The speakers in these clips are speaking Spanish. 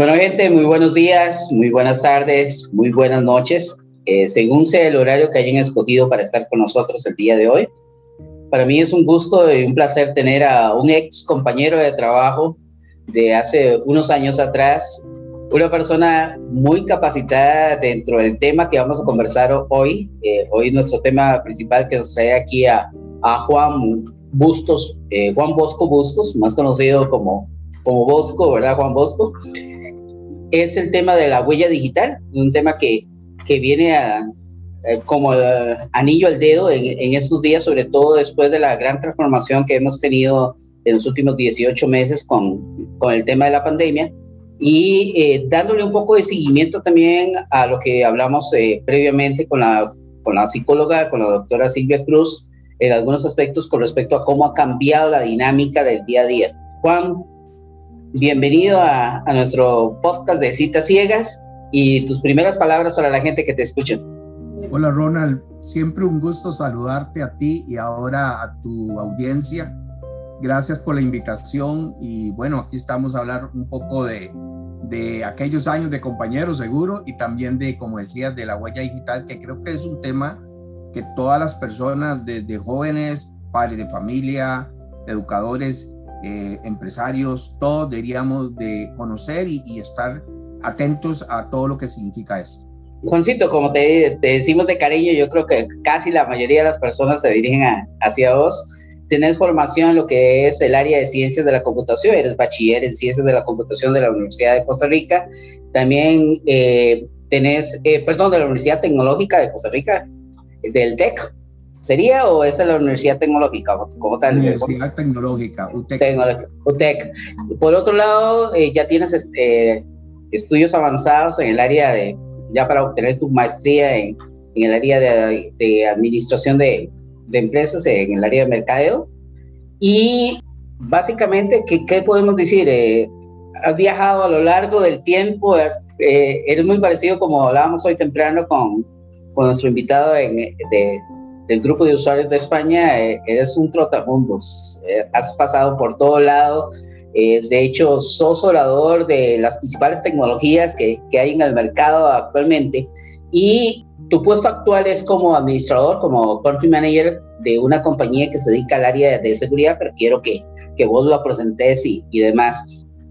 Bueno, gente, muy buenos días, muy buenas tardes, muy buenas noches, eh, según sea el horario que hayan escogido para estar con nosotros el día de hoy. Para mí es un gusto y un placer tener a un ex compañero de trabajo de hace unos años atrás, una persona muy capacitada dentro del tema que vamos a conversar hoy. Eh, hoy nuestro tema principal que nos trae aquí a, Juan Bustos, eh, Juan Bosco Bustos, más conocido como, como Bosco, ¿verdad, Juan Bosco? Es el tema de la huella digital, un tema que, que viene a, eh, como anillo al dedo en, estos días, sobre todo después de la gran transformación que hemos tenido en los últimos 18 meses con, con el tema de la pandemia y eh, dándole un poco de seguimiento también a lo que hablamos eh, previamente con la, con la psicóloga, con la doctora Silvia Cruz, en algunos aspectos con respecto a cómo ha cambiado la dinámica del día a día. Juan, Bienvenido a, nuestro podcast de citas ciegas y tus primeras palabras para la gente que te escucha. Hola Ronald, siempre un gusto saludarte a ti y ahora a tu audiencia. Gracias por la invitación y bueno, aquí estamos a hablar un poco de, de aquellos años de compañeros seguro y también de, como decías, de la huella digital, que creo que es un tema que todas las personas, desde jóvenes, padres de familia, educadores, eh, empresarios, todos deberíamos de conocer y, estar atentos a todo lo que significa esto. Juancito, como te, decimos de cariño, yo creo que casi la mayoría de las personas se dirigen hacia vos. Tenés formación en lo que es el área de ciencias de la computación, eres bachiller en ciencias de la computación de la Universidad de Costa Rica. También eh, tenés, eh, perdón, de la Universidad Tecnológica de Costa Rica, del TEC, ¿Sería o esta es la Universidad Tecnológica como tal? Universidad Tecnológica, UTEC. UTEC. Por otro lado, eh, ya tienes este, estudios avanzados en el área de, ya para obtener tu maestría en, en el área de, de administración de, de, empresas, en el área de mercadeo. Y básicamente, ¿qué, qué podemos decir? Eh, has viajado a lo largo del tiempo, eh, eres muy parecido como hablábamos hoy temprano con, con nuestro invitado en, de, del grupo de usuarios de España, eh, eres un trotamundos, eh, has pasado por todo lado, eh, de hecho sos orador de las principales tecnologías que, que, hay en el mercado actualmente y tu puesto actual es como administrador, como country manager de una compañía que se dedica al área de seguridad, pero quiero que, que vos lo presentes y, y demás.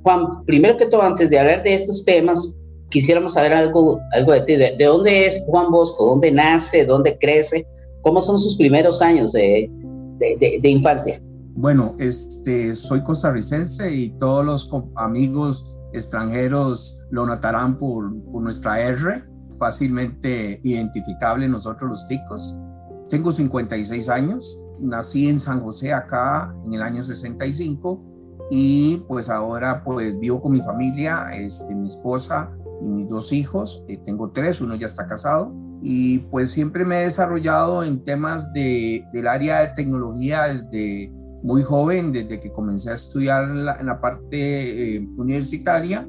Juan, primero que todo, antes de hablar de estos temas, quisiéramos saber algo, algo de ti. De, dónde es Juan Bosco? ¿Dónde nace? ¿Dónde crece? ¿Cómo son sus primeros años de, de, de infancia? Bueno, este, soy costarricense y todos los amigos extranjeros lo notarán por, por nuestra R, fácilmente identificable nosotros los ticos. Tengo 56 años, nací en San José acá en el año 65 y pues ahora pues vivo con mi familia, este, mi esposa mis dos hijos, eh, tengo tres, uno ya está casado y pues siempre me he desarrollado en temas de, del área de tecnología desde muy joven, desde que comencé a estudiar en la, parte eh, universitaria.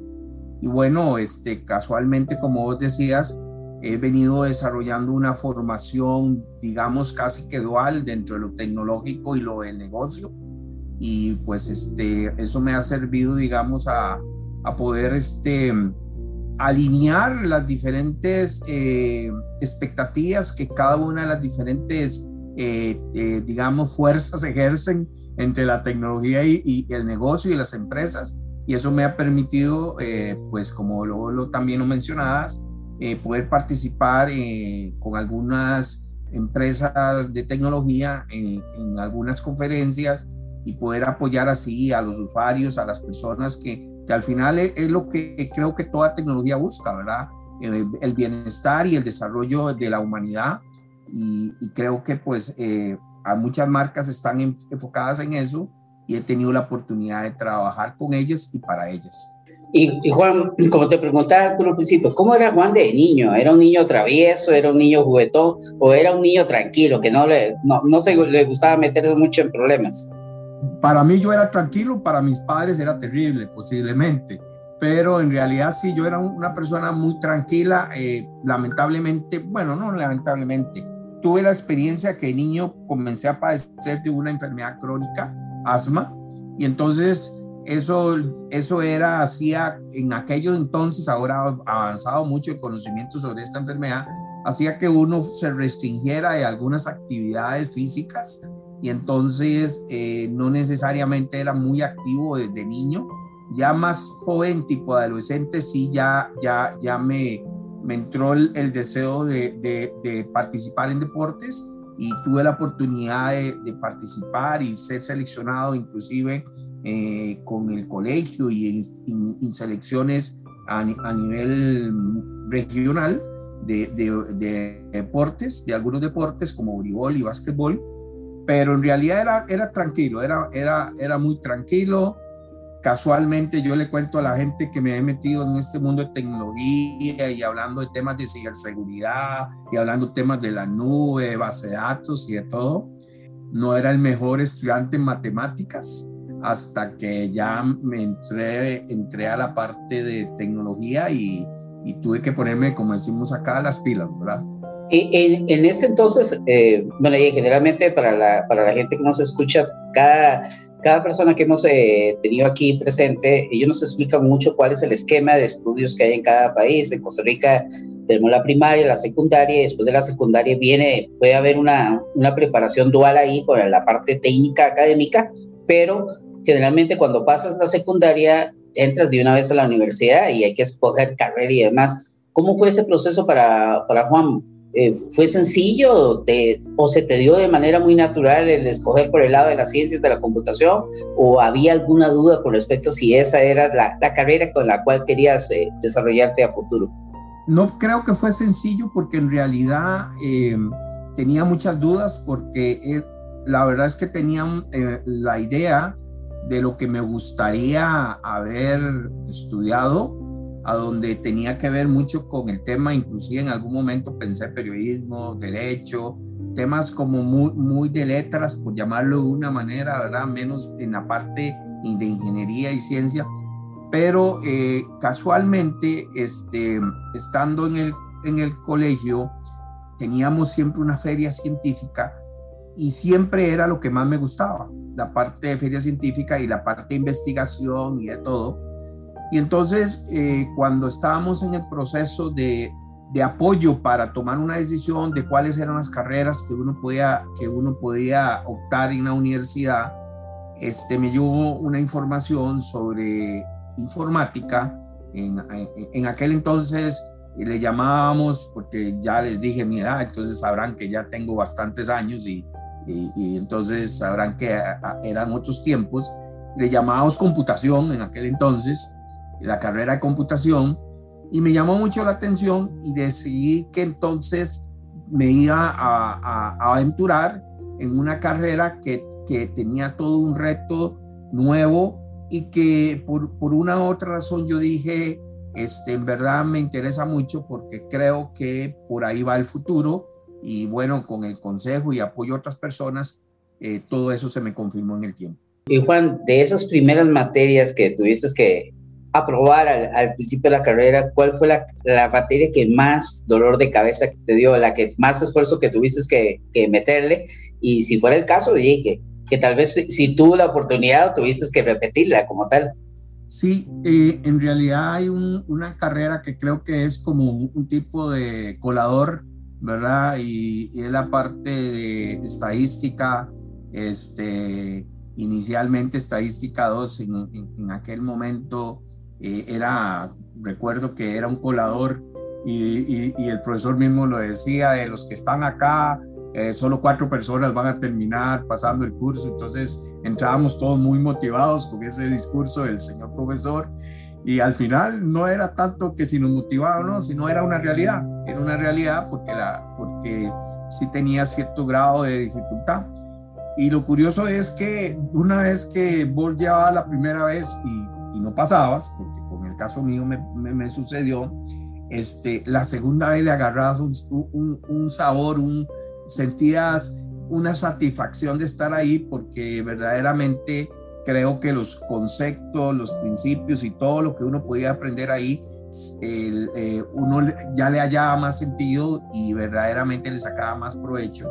Y bueno, este, casualmente, como vos decías, he venido desarrollando una formación, digamos, casi que dual dentro de lo tecnológico y lo del negocio. Y pues este, eso me ha servido, digamos, a, a poder este, alinear las diferentes eh, expectativas que cada una de las diferentes, eh, digamos, fuerzas ejercen entre la tecnología y, el negocio y las empresas. Y eso me ha permitido, eh, pues como lo, también lo mencionabas, eh, poder participar eh, con algunas empresas de tecnología en, algunas conferencias y poder apoyar así a los usuarios, a las personas que, que al final es, lo que creo que toda tecnología busca, ¿verdad? El, bienestar y el desarrollo de la humanidad. Y, y creo que pues a muchas marcas están enfocadas en eso y he tenido la oportunidad de trabajar con ellas y para ellas. Y, Juan, como te preguntaba al principio, ¿cómo era Juan de niño? ¿Era un niño travieso, era un niño juguetón o era un niño tranquilo que no le, no, no se le gustaba meterse mucho en problemas? Para mí yo era tranquilo, para mis padres era terrible, posiblemente. Pero en realidad sí, yo era una persona muy tranquila. Eh, lamentablemente, bueno, no lamentablemente, tuve la experiencia que de niño comencé a padecer de una enfermedad crónica, asma, y entonces eso, eso era, hacía en aquellos entonces, ahora avanzado mucho el conocimiento sobre esta enfermedad, hacía que uno se restringiera de algunas actividades físicas y entonces eh, no necesariamente era muy activo desde niño. Ya más joven, tipo adolescente, sí, ya, ya, ya me, me entró el, deseo de, participar en deportes y tuve la oportunidad de, participar y ser seleccionado inclusive eh, con el colegio y en, selecciones a, nivel regional de, deportes, de algunos deportes como voleibol y básquetbol, pero en realidad era, era tranquilo, era, era, era muy tranquilo, Casualmente yo le cuento a la gente que me he metido en este mundo de tecnología y hablando de temas de ciberseguridad y hablando de temas de la nube, de base de datos y de todo. No era el mejor estudiante en matemáticas hasta que ya me entré, entré a la parte de tecnología y, y tuve que ponerme, como decimos acá, las pilas, ¿verdad? En, en este entonces, eh, bueno, y generalmente para la, para la gente que nos escucha, cada cada persona que hemos eh, tenido aquí presente, ellos nos explican mucho cuál es el esquema de estudios que hay en cada país. En Costa Rica tenemos la primaria, la secundaria, y después de la secundaria viene, puede haber una, una preparación dual ahí con la parte técnica académica, pero generalmente cuando pasas la secundaria entras de una vez a la universidad y hay que escoger carrera y demás. ¿Cómo fue ese proceso para, para Juan? Eh, ¿Fue sencillo o se te dio de manera muy natural el escoger por el lado de las ciencias de la computación o había alguna duda con respecto a si esa era la, carrera con la cual querías eh, desarrollarte a futuro? No creo que fue sencillo porque en realidad eh, tenía muchas dudas porque la verdad es que tenía la idea de lo que me gustaría haber estudiado a donde tenía que ver mucho con el tema, inclusive en algún momento pensé periodismo, derecho, temas como muy, muy de letras, por llamarlo de una manera, ¿verdad? Menos en la parte de ingeniería y ciencia, pero eh, casualmente, este, estando en el, en el colegio, teníamos siempre una feria científica y siempre era lo que más me gustaba, la parte de feria científica y la parte de investigación y de todo. Y entonces, eh, cuando estábamos en el proceso de, de apoyo para tomar una decisión de cuáles eran las carreras que uno podía, que uno podía optar en la universidad, este, me llevó una información sobre informática. En, en, aquel entonces le llamábamos, porque ya les dije mi edad, entonces sabrán que ya tengo bastantes años y, y, entonces sabrán que eran otros tiempos. Le llamábamos computación en aquel entonces, la carrera de computación, y me llamó mucho la atención y decidí que entonces me iba a, aventurar en una carrera que, que, tenía todo un reto nuevo y que por, por una u otra razón yo dije, este, en verdad me interesa mucho porque creo que por ahí va el futuro y bueno, con el consejo y apoyo a otras personas, eh, todo eso se me confirmó en el tiempo. Y Juan, de esas primeras materias que tuviste que aprobar al, principio de la carrera, ¿cuál fue la, la, materia que más dolor de cabeza te dio, la que más esfuerzo que tuviste que, que meterle? Y si fuera el caso, dije que, que tal vez si, tuvo la oportunidad tuviste que repetirla como tal. Sí, eh, en realidad hay una carrera que creo que es como un, tipo de colador, ¿verdad? Y, y, es la parte de estadística, este, inicialmente estadística 2, en, en aquel momento eh, era, recuerdo que era un colador y, el profesor mismo lo decía, de los que están acá, eh, solo cuatro personas van a terminar pasando el curso, entonces entrábamos todos muy motivados con ese discurso del señor profesor y al final no era tanto que si nos motivaba o no, sino era una realidad, era una realidad porque, la, porque sí tenía cierto grado de dificultad. Y lo curioso es que una vez que vos llevabas la primera vez y y no pasabas, porque con el caso mío me, me, sucedió, este, la segunda vez le agarras un, un, un, sabor, un, sentías una satisfacción de estar ahí porque verdaderamente creo que los conceptos, los principios y todo lo que uno podía aprender ahí, el, eh, uno ya le hallaba más sentido y verdaderamente le sacaba más provecho.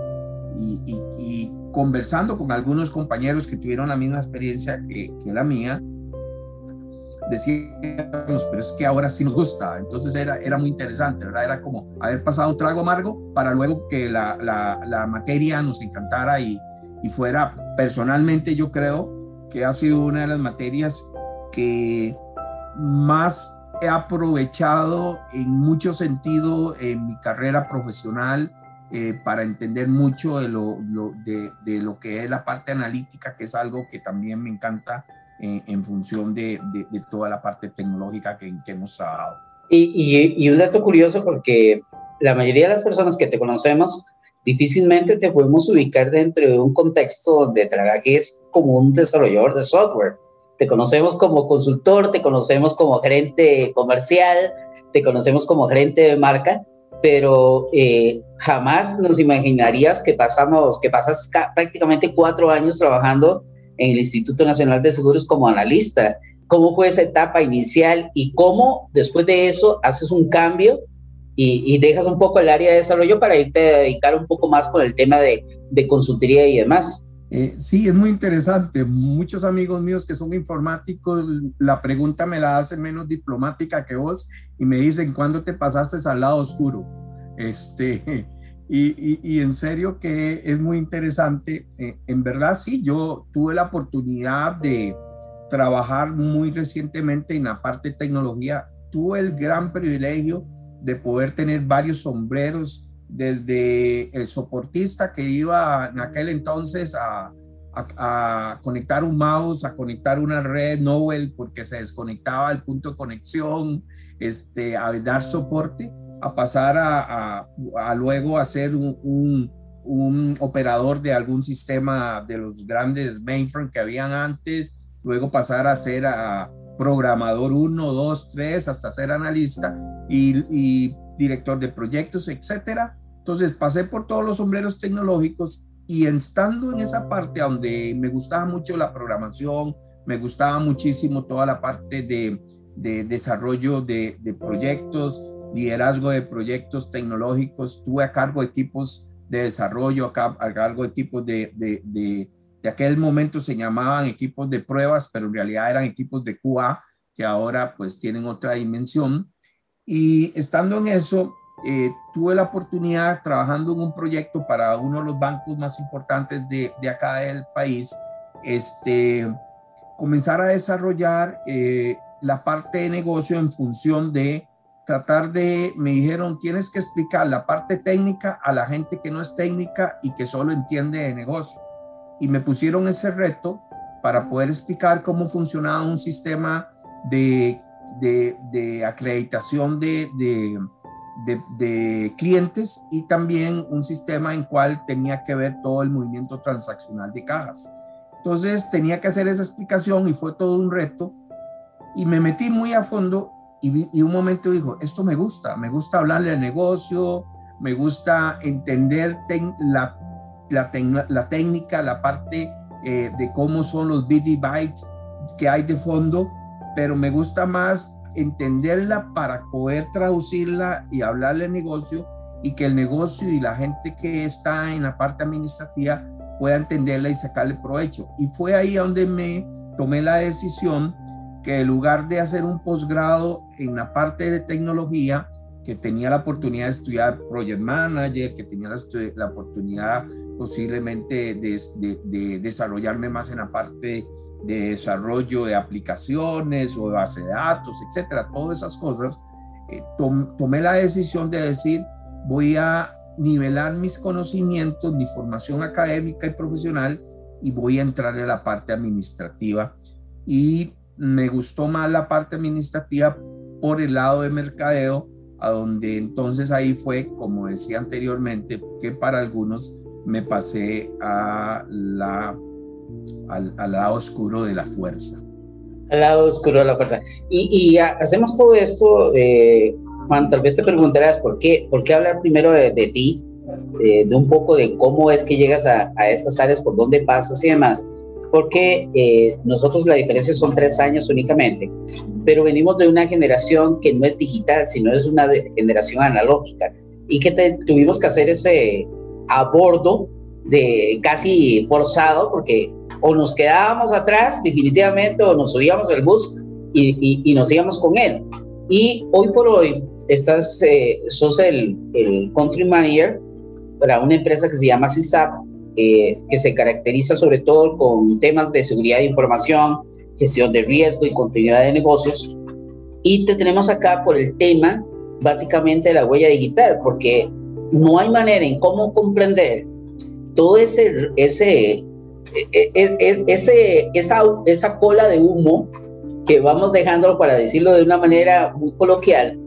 Y, y, y, conversando con algunos compañeros que tuvieron la misma experiencia que, que la mía, decíamos, pero es que ahora sí nos gusta. Entonces era, era muy interesante. Era como haber pasado un trago amargo para luego que la, la, materia nos encantara y, y, fuera, personalmente yo creo que ha sido una de las materias que más he aprovechado en mucho sentido en mi carrera profesional eh, para entender mucho de lo, de, lo que es la parte analítica, que es algo que también me encanta en, función de, de, toda la parte tecnológica que, que hemos trabajado. Y, y, un dato curioso porque la mayoría de las personas que te conocemos difícilmente te podemos ubicar dentro de un contexto donde es como un desarrollador de software. Te conocemos como consultor, te conocemos como gerente comercial, te conocemos como gerente de marca, pero eh, jamás nos imaginarías que pasamos, que pasas prácticamente cuatro años trabajando en el Instituto Nacional de Seguros como analista. ¿Cómo fue esa etapa inicial y cómo después de eso haces un cambio y, dejas un poco el área de desarrollo para irte a dedicar un poco más con el tema de, de consultoría y demás? Eh, sí, es muy interesante. Muchos amigos míos que son informáticos, la pregunta me la hacen menos diplomática que vos y me dicen, ¿cuándo te pasaste al lado oscuro? Este, y, en serio que es muy interesante. Eh, en verdad, sí, yo tuve la oportunidad de trabajar muy recientemente en la parte de tecnología. Tuve el gran privilegio de poder tener varios sombreros, desde el soportista que iba en aquel entonces a, a, conectar un mouse, a conectar una red Nowell porque se desconectaba el punto de conexión, este, a dar soporte a pasar a, a, luego a ser un, un, operador de algún sistema de los grandes mainframe que habían antes, luego pasar a ser a programador 1, 2, 3, hasta ser analista y, y director de proyectos, etcétera. Entonces pasé por todos los sombreros tecnológicos y estando en esa parte donde me gustaba mucho la programación, me gustaba muchísimo toda la parte de, de desarrollo de, de proyectos, liderazgo de proyectos tecnológicos, tuve a cargo equipos de desarrollo, a, cargo equipos de, de, de, aquel momento se llamaban equipos de pruebas, pero en realidad eran equipos de QA, que ahora pues tienen otra dimensión. Y estando en eso, eh, tuve la oportunidad trabajando en un proyecto para uno de los bancos más importantes de, de acá del país, este, comenzar a desarrollar eh, la parte de negocio en función de tratar de, me dijeron, tienes que explicar la parte técnica a la gente que no es técnica y que solo entiende de negocio. Y me pusieron ese reto para poder explicar cómo funcionaba un sistema de, de, de acreditación de, de, clientes y también un sistema en cual tenía que ver todo el movimiento transaccional de cajas. Entonces tenía que hacer esa explicación y fue todo un reto y me metí muy a fondo y, y un momento dijo, esto me gusta, me gusta hablarle al negocio, me gusta entender la, la, la, técnica, la parte eh, de cómo son los y bytes que hay de fondo, pero me gusta más entenderla para poder traducirla y hablarle al negocio y que el negocio y la gente que está en la parte administrativa pueda entenderla y sacarle provecho. Y fue ahí donde me tomé la decisión que en lugar de hacer un posgrado en la parte de tecnología, que tenía la oportunidad de estudiar Project Manager, que tenía la, oportunidad posiblemente de, de, desarrollarme más en la parte de desarrollo de aplicaciones o de base de datos, etcétera, todas esas cosas, eh, tomé la decisión de decir, voy a nivelar mis conocimientos, mi formación académica y profesional y voy a entrar en la parte administrativa. Y me gustó más la parte administrativa por el lado de mercadeo, a donde entonces ahí fue, como decía anteriormente, que para algunos me pasé a la, al, lado oscuro de la fuerza. Al lado oscuro de la fuerza. Y, hacemos todo esto, eh, Juan, tal vez te preguntarás por qué, por qué hablar primero de, ti, eh, de un poco de cómo es que llegas a, a, estas áreas, por dónde pasas y demás. Porque eh, nosotros la diferencia son tres años únicamente, pero venimos de una generación que no es digital, sino es una generación analógica y que tuvimos que hacer ese, a bordo de casi forzado, porque o nos quedábamos atrás definitivamente o nos subíamos al bus y, y, nos íbamos con él. Y hoy por hoy estás, eh, sos el, el, country manager para una empresa que se llama CISAP, eh, que se caracteriza sobre todo con temas de seguridad de información, gestión de riesgo y continuidad de negocios. Y te tenemos acá por el tema básicamente de la huella digital, porque no hay manera en cómo comprender todo ese, ese, e, e, e, ese, esa, esa cola de humo que vamos dejando, para decirlo de una manera muy coloquial,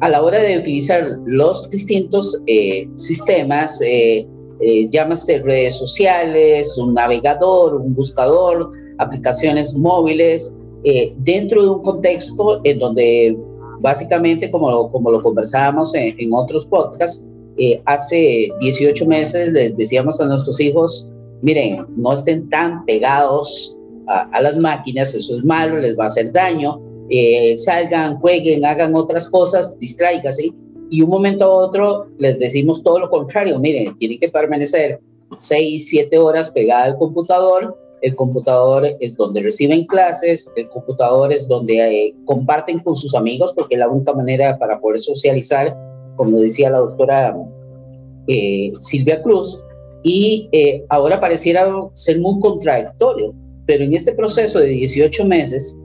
a la hora de utilizar los distintos eh, sistemas, eh, eh, llámase redes sociales, un navegador, un buscador, aplicaciones móviles, dentro de un contexto en donde básicamente, como, como lo conversábamos en, en otros podcasts, eh, hace 18 meses les decíamos a nuestros hijos, miren, no estén tan pegados a, las máquinas, eso es malo, les va a hacer daño, eh, salgan, jueguen, hagan otras cosas, distráigase. Y un momento a otro les decimos todo lo contrario, miren, tienen que permanecer 6, 7 horas pegada al computador, el computador es donde reciben clases, el computador es donde eh, comparten con sus amigos, porque es la única manera para poder socializar como decía la doctora eh, Silvia Cruz, y eh, ahora pareciera ser muy contradictorio, pero en este proceso de 18 meses,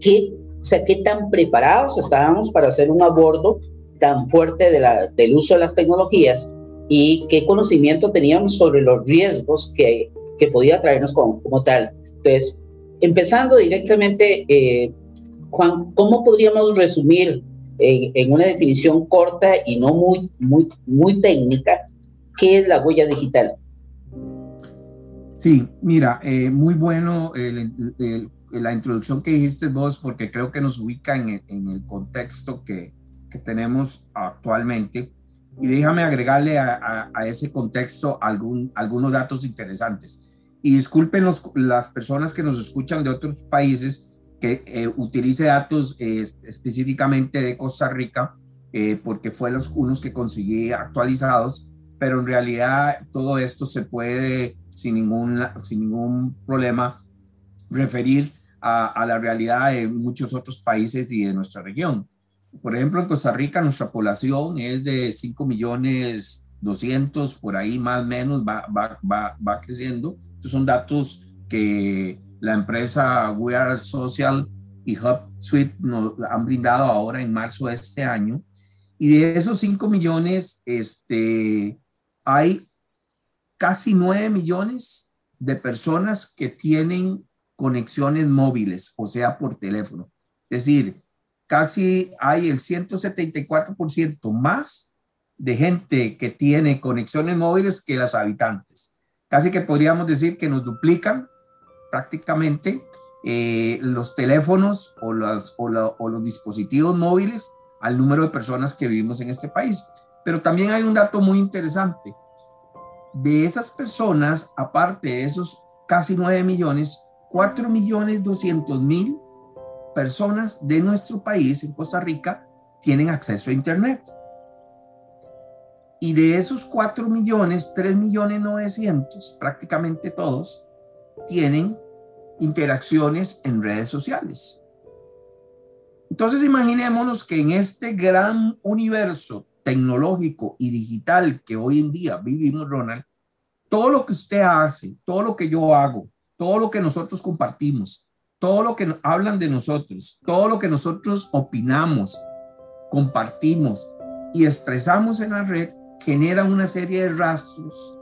¿qué, o sea, ¿qué tan preparados estábamos para hacer un abordo tan fuerte de la, del uso de las tecnologías y qué conocimiento teníamos sobre los riesgos que, que podía traernos como, como tal? Entonces, empezando directamente, eh, Juan, ¿cómo podríamos resumir en, una definición corta y no muy, muy, muy técnica, ¿qué es la huella digital? Sí, mira, eh, muy bueno la introducción que dijiste vos, porque creo que nos ubica en el, contexto que, que, tenemos actualmente. Y déjame agregarle a, a, ese contexto algún, algunos datos interesantes. Y disculpen las personas que nos escuchan de otros países, que eh, utilice datos eh, específicamente de Costa Rica, eh, porque fue los unos que conseguí actualizados, pero en realidad todo esto se puede sin ningún, sin ningún problema referir a, a la realidad de muchos otros países y de nuestra región. Por ejemplo, en Costa Rica nuestra población es de 5 millones 200, por ahí más o menos va, va, va, va creciendo. Estos son datos que la empresa We Are Social y HubSuite nos han brindado ahora en marzo de este año. Y de esos 5 millones, este, hay casi 9 millones de personas que tienen conexiones móviles, o sea, por teléfono. Es decir, casi hay el 174% más de gente que tiene conexiones móviles que las habitantes. Casi que podríamos decir que nos duplican prácticamente eh, los teléfonos o, o los dispositivos móviles al número de personas que vivimos en este país. Pero también hay un dato muy interesante. De esas personas, aparte de esos casi 9 millones, 4 millones 200 mil personas de nuestro país, en Costa Rica, tienen acceso a Internet. Y de esos 4 millones, 3 millones 900, prácticamente todos, tienen interacciones en redes sociales. Entonces imaginémonos que en este gran universo tecnológico y digital que hoy en día vivimos, Ronald, todo lo que usted hace, todo lo que yo hago, todo lo que nosotros compartimos, todo lo que hablan de nosotros, todo lo que nosotros opinamos, compartimos y expresamos en la red, genera una serie de rastros,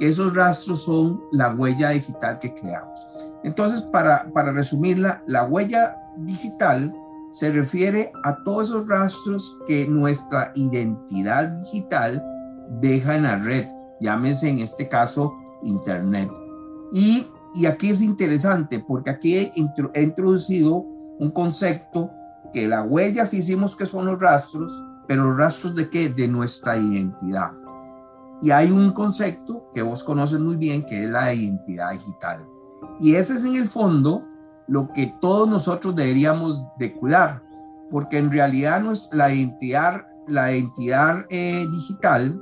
esos rastros son la huella digital que creamos. Entonces, para, para resumirla, la huella digital se refiere a todos esos rastros que nuestra identidad digital deja en la red, llámese en este caso Internet. Y, y aquí es interesante porque aquí he, introducido un concepto que la huella sí hicimos que son los rastros, pero los rastros de qué? De nuestra identidad. Y hay un concepto que vos conoces muy bien que es la identidad digital. Y ese es en el fondo lo que todos nosotros deberíamos de cuidar, porque en realidad la identidad, la identidad eh, digital,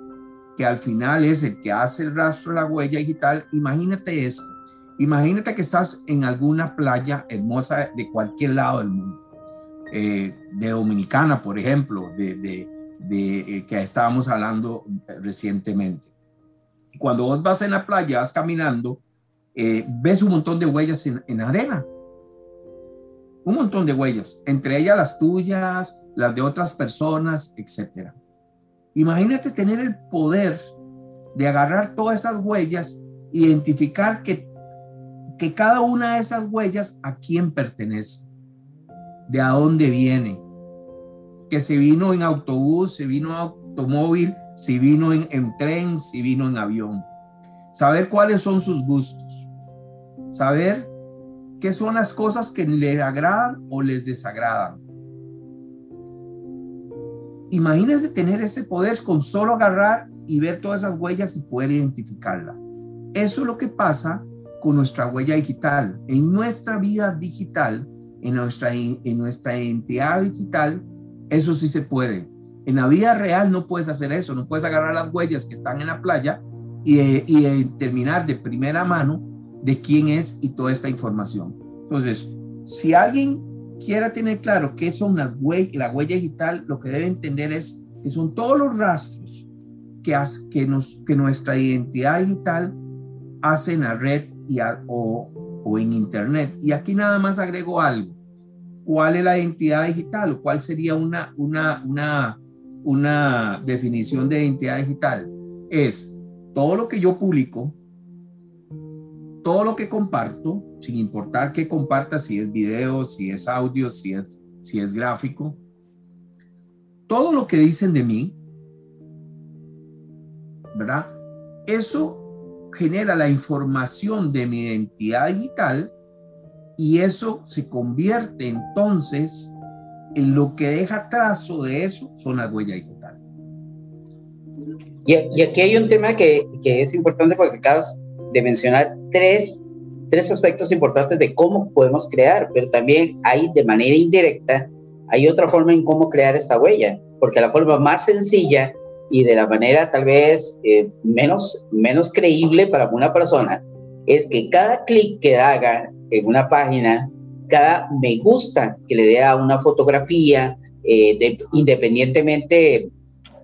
que al final es el que hace el rastro, la huella digital, imagínate esto, imagínate que estás en alguna playa hermosa de cualquier lado del mundo, eh, de Dominicana, por ejemplo, de, de, eh, que estábamos hablando recientemente. Cuando vos vas en la playa, vas caminando, ves un montón de huellas en, en arena, un montón de huellas, entre ellas las tuyas, las de otras personas, etc. Imagínate tener el poder de agarrar todas esas huellas, identificar que, que cada una de esas huellas a quién pertenece, de a dónde viene, que si vino en autobús, si vino en automóvil, si vino en, en tren, si vino en avión. Saber cuáles son sus gustos. Saber ¿Qué son las cosas que le agradan o les desagradan? Imagínense tener ese poder con solo agarrar y ver todas esas huellas y poder identificarla. Eso es lo que pasa con nuestra huella digital. En nuestra vida digital, en nuestra, en nuestra identidad digital, eso sí se puede. En la vida real no puedes hacer eso, no puedes agarrar las huellas que están en la playa y, y determinar de primera mano de quién es y toda esta información. Entonces, si alguien quiera tener claro qué son las huellas, la huella digital, lo que debe entender es que son todos los rastros que, que, nos, que nuestra identidad digital hace en la red o en Internet. Y aquí nada más agrego algo. ¿Cuál es la identidad digital o cuál sería una, una, una, una definición de identidad digital? Es todo lo que yo publico, todo lo que comparto, sin importar qué comparta, si es video, si es audio, si es, si es gráfico, todo lo que dicen de mí, ¿verdad? Eso genera la información de mi identidad digital y eso se convierte entonces en lo que deja trazo de eso son las huellas digitales. Y, aquí hay un tema que, que es importante porque acabas de mencionar tres, tres aspectos importantes de cómo podemos crear, pero también hay de manera indirecta, hay otra forma en cómo crear esta huella, porque la forma más sencilla y de la manera tal vez eh, menos, menos creíble para una persona es que cada clic que haga en una página, cada me gusta que le dé a una fotografía, eh, independientemente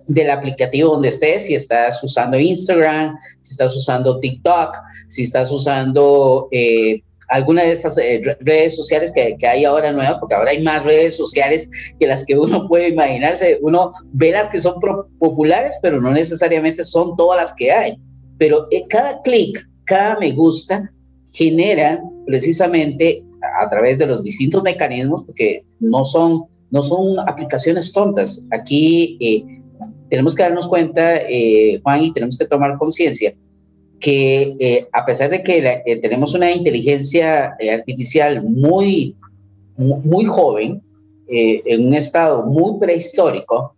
del aplicativo donde estés, si estás usando Instagram, si estás usando TikTok, si estás usando eh, alguna de estas eh, redes sociales que, que, hay ahora nuevas, porque ahora hay más redes sociales que las que uno puede imaginarse. Uno ve las que son populares, pero no necesariamente son todas las que hay. Pero eh, cada clic, cada me gusta genera precisamente a través de los distintos mecanismos, porque no son, no son aplicaciones tontas. Aquí eh, tenemos que darnos cuenta, Juan, y tenemos que tomar conciencia que eh, a pesar de que eh, tenemos una inteligencia eh, artificial muy, muy joven, en un estado muy prehistórico,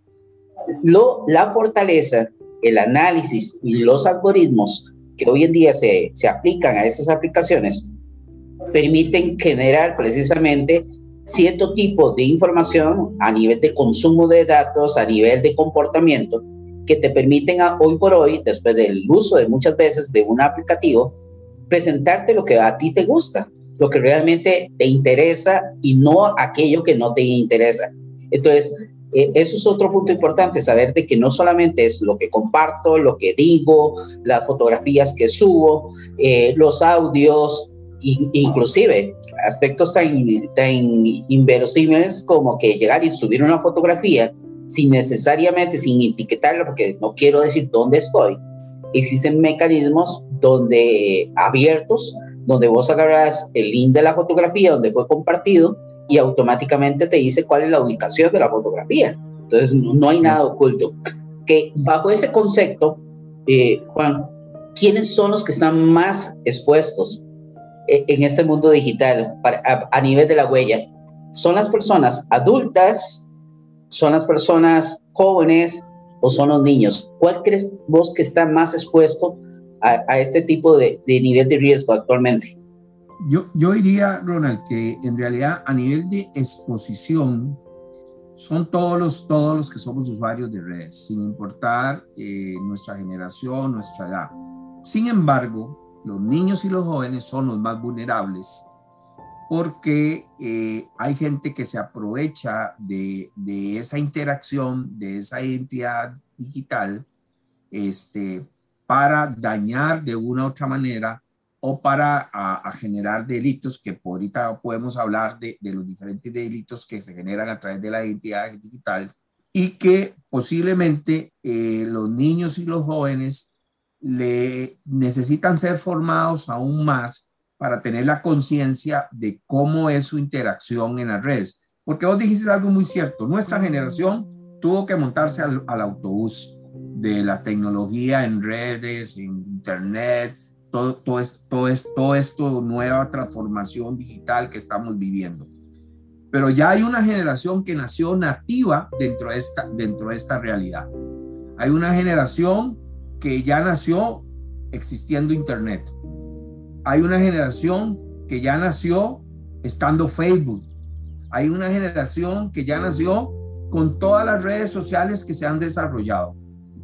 lo, la fortaleza, el análisis y los algoritmos que hoy en día se, se aplican a estas aplicaciones permiten generar precisamente cierto tipo de información a nivel de consumo de datos, a nivel de comportamiento, que te permiten hoy por hoy, después del uso de muchas veces de un aplicativo, presentarte lo que a ti te gusta, lo que realmente te interesa y no aquello que no te interesa. Entonces, eh, eso es otro punto importante, saber de que no solamente es lo que comparto, lo que digo, las fotografías que subo, eh, los audios, inclusive aspectos tan, tan inverosímiles como que llegar y subir una fotografía sin necesariamente, sin etiquetarlo, porque no quiero decir dónde estoy, existen mecanismos donde abiertos, donde vos agarras el link de la fotografía, donde fue compartido, y automáticamente te dice cuál es la ubicación de la fotografía. Entonces, no, hay nada oculto. Que bajo ese concepto, eh, Juan, ¿quiénes son los que están más expuestos eh, en este mundo digital a nivel de la huella? Son las personas adultas ¿Son las personas jóvenes o son los niños? ¿Cuál crees vos que está más expuesto a, este tipo de, nivel de riesgo actualmente? Yo, yo diría, Ronald, que en realidad a nivel de exposición son todos los, todos los que somos usuarios de redes, sin importar eh, nuestra generación, nuestra edad. Sin embargo, los niños y los jóvenes son los más vulnerables porque eh, hay gente que se aprovecha de, esa interacción, de esa identidad digital, este, para dañar de una u otra manera o para generar delitos, que por ahorita podemos hablar de, los diferentes delitos que se generan a través de la identidad digital y que posiblemente eh, los niños y los jóvenes le necesitan ser formados aún más para tener la conciencia de cómo es su interacción en las redes. Porque vos dijiste algo muy cierto, nuestra generación tuvo que montarse al, autobús de la tecnología en redes, en internet, todo, todo, esto, todo, esto, todo esto, nueva transformación digital que estamos viviendo. Pero ya hay una generación que nació nativa dentro de esta, dentro de esta realidad. Hay una generación que ya nació existiendo Internet hay una generación que ya nació estando Facebook. Hay una generación que ya nació con todas las redes sociales que se han desarrollado.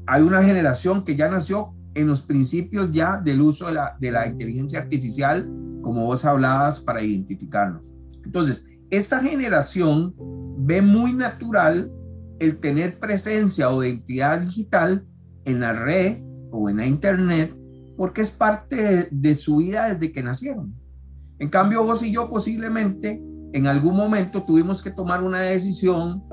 Hay una generación que ya nació en los principios ya del uso de la, de la inteligencia artificial, como vos hablabas, para identificarnos. Entonces, esta generación ve muy natural el tener presencia o identidad digital en la red o en la internet porque es parte de, su vida desde que nacieron. En cambio, vos y yo posiblemente en algún momento tuvimos que tomar una decisión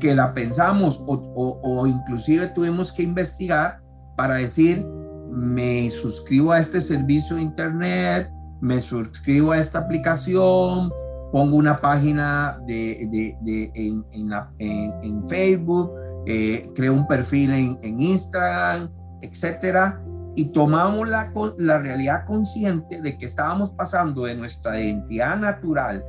que la pensamos o, o, inclusive tuvimos que investigar para decir, me suscribo a este servicio de internet, me suscribo a esta aplicación, pongo una página de, de, en, en, Facebook, eh, creo un perfil en, en Instagram, etcétera, y tomamos la, la realidad consciente de que estábamos pasando de nuestra identidad natural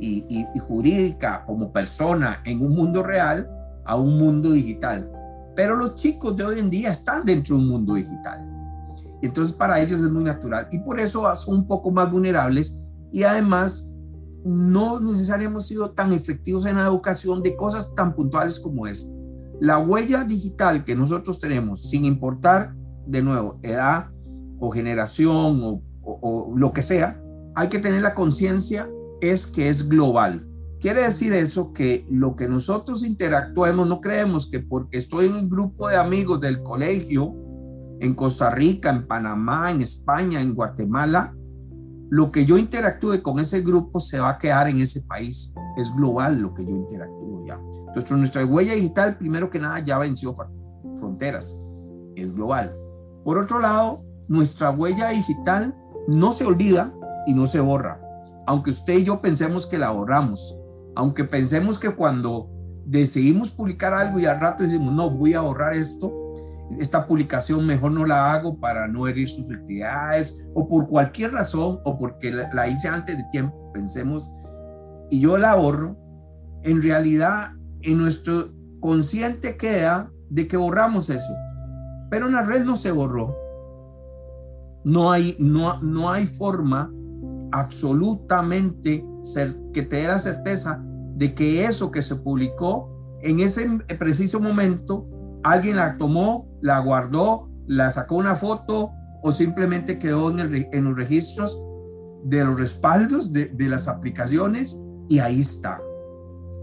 y, y, jurídica como persona en un mundo real a un mundo digital. Pero los chicos de hoy en día están dentro de un mundo digital. Entonces para ellos es muy natural y por eso son un poco más vulnerables y además no necesariamente hemos sido tan efectivos en la educación de cosas tan puntuales como esto. La huella digital que nosotros tenemos, sin importar de nuevo, edad o generación o, lo que sea, hay que tener la conciencia es que es global. Quiere decir eso que lo que nosotros interactuemos, no creemos que porque estoy en un grupo de amigos del colegio, en Costa Rica, en Panamá, en España, en Guatemala, lo que yo interactúe con ese grupo se va a quedar en ese país. Es global lo que yo interactúo ya. Entonces, nuestra huella digital, primero que nada, ya venció fronteras. Es global. Por otro lado, nuestra huella digital no se olvida y no se borra. Aunque usted y yo pensemos que la borramos, aunque pensemos que cuando decidimos publicar algo y al rato decimos, no, voy a borrar esto, esta publicación mejor no la hago para no herir sus actividades o por cualquier razón o porque la, hice antes de tiempo, pensemos, y yo la borro, en realidad en nuestro consciente queda de que borramos eso, pero la red no se borró. No hay, no, no hay forma absolutamente que te dé la certeza de que eso que se publicó en ese preciso momento, alguien la tomó, la guardó, la sacó una foto o simplemente quedó en los registros de los respaldos de, de, las aplicaciones y ahí está.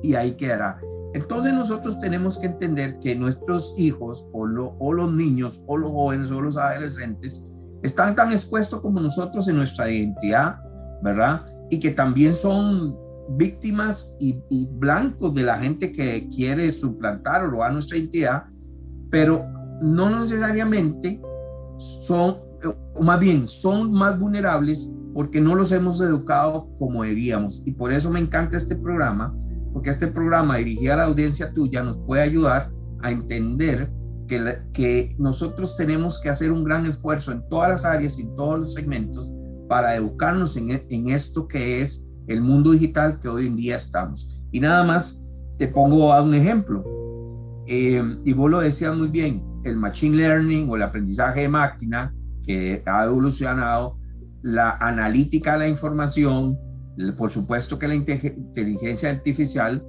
Y ahí quedará. Entonces nosotros tenemos que entender que nuestros hijos o, los niños o los jóvenes o los adolescentes están tan expuestos como nosotros en nuestra identidad, ¿verdad? Y que también son víctimas y, blancos de la gente que quiere suplantar o robar nuestra identidad, pero no necesariamente son, o más bien, son más vulnerables porque no los hemos educado como debíamos. Y por eso me encanta este programa, porque este programa dirigido a la audiencia tuya nos puede ayudar a entender que, que nosotros tenemos que hacer un gran esfuerzo en todas las áreas y en todos los segmentos para educarnos en, en esto que es el mundo digital que hoy en día estamos. Y nada más te pongo a un ejemplo. Eh, y vos lo decías muy bien, el machine learning o el aprendizaje de máquina que ha evolucionado, la analítica de la información, por supuesto que la inteligencia artificial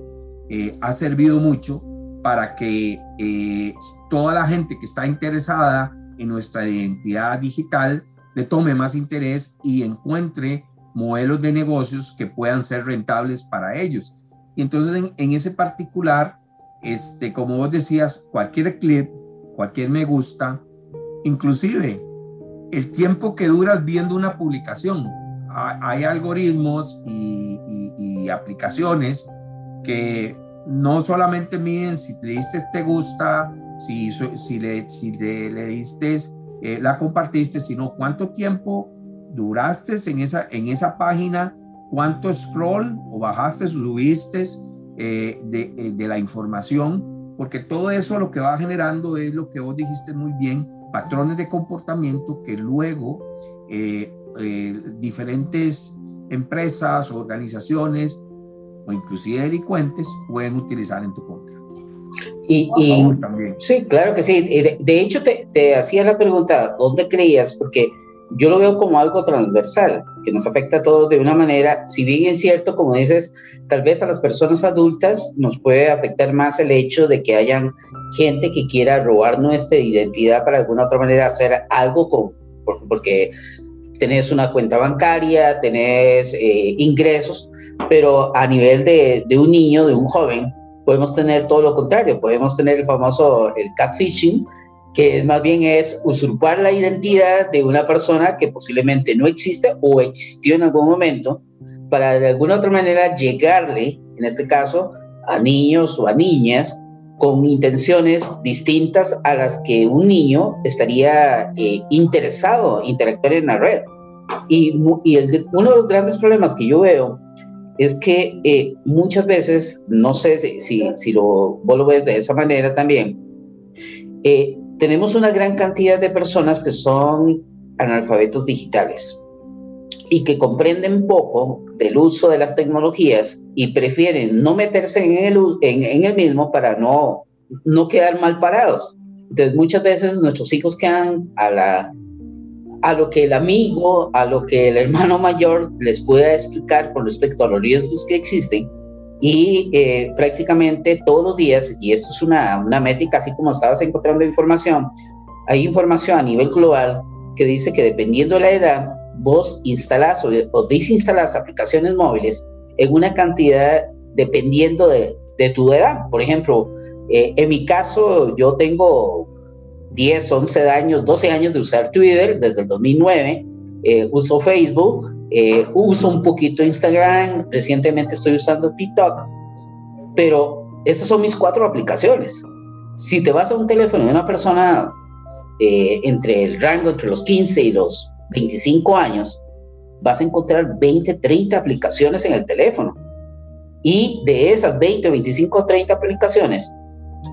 eh, ha servido mucho para que eh, toda la gente que está interesada en nuestra identidad digital le tome más interés y encuentre modelos de negocios que puedan ser rentables para ellos. Y entonces en, ese particular, este, como vos decías, cualquier clip, cualquier me gusta, inclusive el tiempo que duras viendo una publicación. Hay, algoritmos y, aplicaciones que no solamente miden si le diste te gusta, si, si, le, si le, diste, eh, la compartiste, sino cuánto tiempo duraste en esa, en esa página, cuánto scroll o bajaste subiste eh, de, eh, de, la información, porque todo eso lo que va generando es lo que vos dijiste muy bien, patrones de comportamiento que luego eh, diferentes empresas organizaciones o inclusive delincuentes pueden utilizar en tu contra. Y, y sí, claro que sí. De, de hecho, te, te hacía la pregunta, ¿dónde creías? Porque yo lo veo como algo transversal, que nos afecta a todos de una manera, si bien es cierto, como dices, tal vez a las personas adultas nos puede afectar más el hecho de que hayan gente que quiera robar nuestra identidad para de alguna otra manera hacer algo con, porque tenés una cuenta bancaria, tenés eh, ingresos, pero a nivel de, de un niño, de un joven, podemos tener todo lo contrario, podemos tener el famoso el catfishing, que más bien es usurpar la identidad de una persona que posiblemente no existe o existió en algún momento para de alguna otra manera llegarle, en este caso, a niños o a niñas con intenciones distintas a las que un niño estaría eh, interesado interactuar en la red. Y, y uno de los grandes problemas que yo veo es que eh, muchas veces, no sé si, si, lo, vos ves de esa manera también, eh, tenemos una gran cantidad de personas que son analfabetos digitales y que comprenden poco del uso de las tecnologías y prefieren no meterse en el, en, el mismo para no, no quedar mal parados. Entonces muchas veces nuestros hijos quedan a, la, a lo que el amigo, a lo que el hermano mayor les pueda explicar con respecto a los riesgos que existen y eh, prácticamente todos los días, y esto es una, una métrica, así como estabas encontrando información, hay información a nivel global que dice que dependiendo de la edad, vos instalás o, o desinstalás aplicaciones móviles en una cantidad dependiendo de, tu edad. Por ejemplo, eh, en mi caso, yo tengo 10, 11 años, 12 años de usar Twitter desde el 2009. Eh, uso Facebook, eh, uso un poquito Instagram, recientemente estoy usando TikTok, pero esas son mis cuatro aplicaciones. Si te vas a un teléfono de una persona entre el rango entre los 15 y los 25 años, vas a encontrar 20, 30 aplicaciones en el teléfono. Y de esas 20, 25, 30 aplicaciones,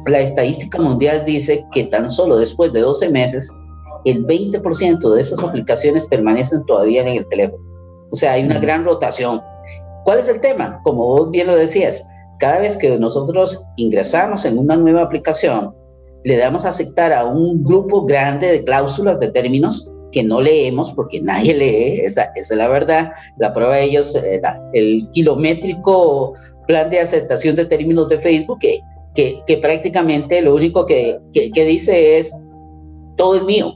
la estadística mundial dice que tan solo después de 12 meses, el 20% de esas aplicaciones permanecen todavía en el teléfono. O sea, hay una gran rotación. ¿Cuál es el tema? Como vos bien lo decías, cada vez que nosotros ingresamos en una nueva aplicación, le damos a aceptar a un grupo grande de cláusulas, de términos que no leemos porque nadie lee, esa, es la verdad. La prueba de ellos, eh, el kilométrico plan de aceptación de términos de Facebook, que que, prácticamente lo único que, que, dice es, todo es mío,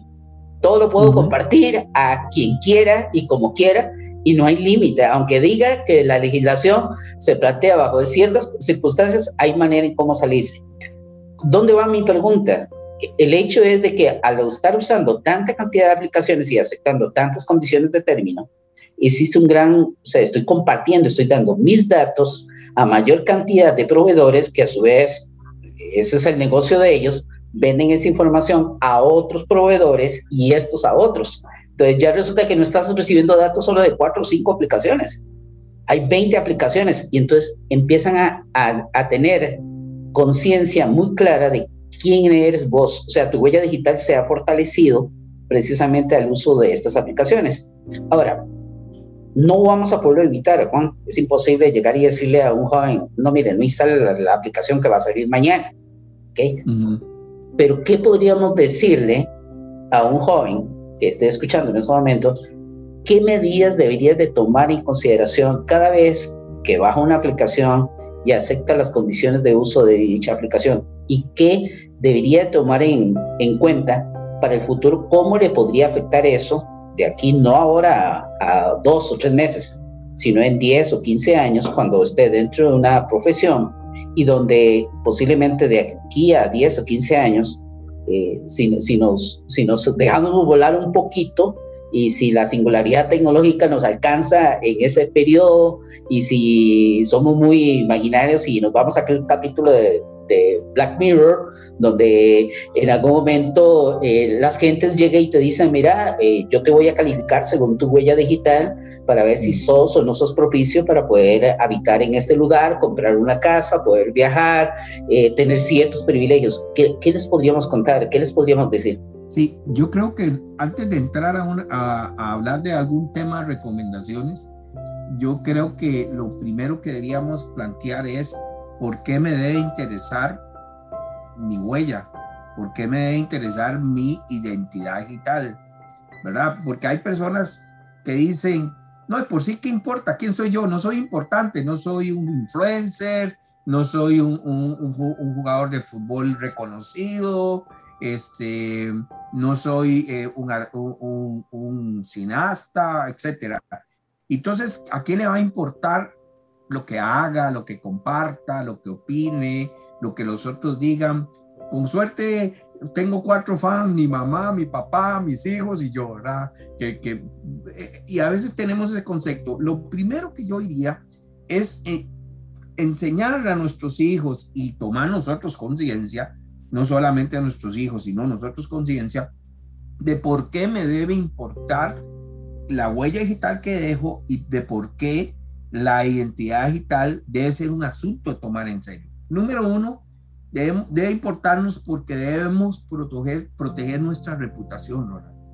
todo lo puedo compartir a quien quiera y como quiera y no hay límite, aunque diga que la legislación se plantea bajo ciertas circunstancias, hay manera en cómo salirse. ¿Dónde va mi pregunta? El hecho es de que al estar usando tanta cantidad de aplicaciones y aceptando tantas condiciones de término, existe un gran, o sea, estoy compartiendo, estoy dando mis datos a mayor cantidad de proveedores que a su vez, ese es el negocio de ellos, venden esa información a otros proveedores y estos a otros. Entonces ya resulta que no estás recibiendo datos solo de cuatro o cinco aplicaciones. Hay 20 aplicaciones y entonces empiezan a, a, tener conciencia muy clara de quién eres vos. O sea, tu huella digital se ha fortalecido precisamente al uso de estas aplicaciones. Ahora, no vamos a poderlo evitar, Juan. Es imposible llegar y decirle a un joven, no, mire, no instale la, aplicación que va a salir mañana. ¿Okay? Pero, ¿qué podríamos decirle a un joven que esté escuchando en este momento? ¿Qué medidas deberías de tomar en consideración cada vez que baja una aplicación y acepta las condiciones de uso de dicha aplicación? ¿Y qué debería tomar en, en cuenta para el futuro? ¿Cómo le podría afectar eso de aquí no ahora a, dos o tres meses, sino en 10 o 15 años cuando esté dentro de una profesión y donde posiblemente de aquí a 10 o 15 años, eh, si, nos, si nos dejamos volar un poquito y si la singularidad tecnológica nos alcanza en ese periodo y si somos muy imaginarios y nos vamos a aquel capítulo de de Black Mirror, donde en algún momento eh, las gentes llegan y te dicen, mira, eh, yo te voy a calificar según tu huella digital para ver si sos o no sos propicio para poder habitar en este lugar, comprar una casa, poder viajar, eh, tener ciertos privilegios. ¿Qué, les podríamos contar? ¿Qué les podríamos decir? Sí, yo creo que antes de entrar a, a hablar de algún tema, recomendaciones, yo creo que lo primero que deberíamos plantear es ¿Por qué me debe interesar mi huella? ¿Por qué me debe interesar mi identidad digital? ¿Verdad? Porque hay personas que dicen, no, por sí, ¿qué importa? ¿Quién soy yo? No soy importante, no soy un influencer, no soy un, jugador de fútbol reconocido, este, no soy eh, un, un, cineasta, etc. Entonces, ¿a quién le va a importar lo que haga, lo que comparta, lo que opine, lo que los otros digan. Con suerte tengo cuatro fans, mi mamá, mi papá, mis hijos y yo, ¿verdad? Que, que, eh, y a veces tenemos ese concepto. Lo primero que yo diría es eh, enseñar a nuestros hijos y tomar nosotros conciencia, no solamente a nuestros hijos, sino nosotros conciencia, de por qué me debe importar la huella digital que dejo y de por qué la identidad digital debe ser un asunto a tomar en serio. Número uno, debe, importarnos porque debemos proteger, proteger nuestra reputación,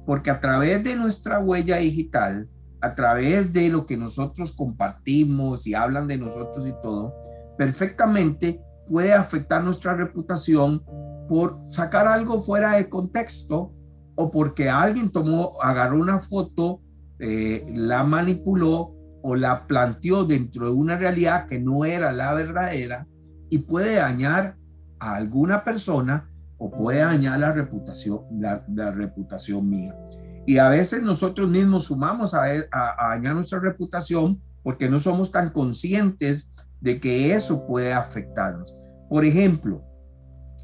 porque a través de nuestra huella digital, a través de lo que nosotros compartimos y hablan de nosotros y todo, perfectamente puede afectar nuestra reputación por sacar algo fuera de contexto o porque alguien tomó, agarró una foto, eh, la manipuló o la planteó dentro de una realidad que no era la verdadera y puede dañar a alguna persona o puede dañar la reputación, la, reputación mía. Y a veces nosotros mismos sumamos a, a, dañar nuestra reputación porque no somos tan conscientes de que eso puede afectarnos. Por ejemplo,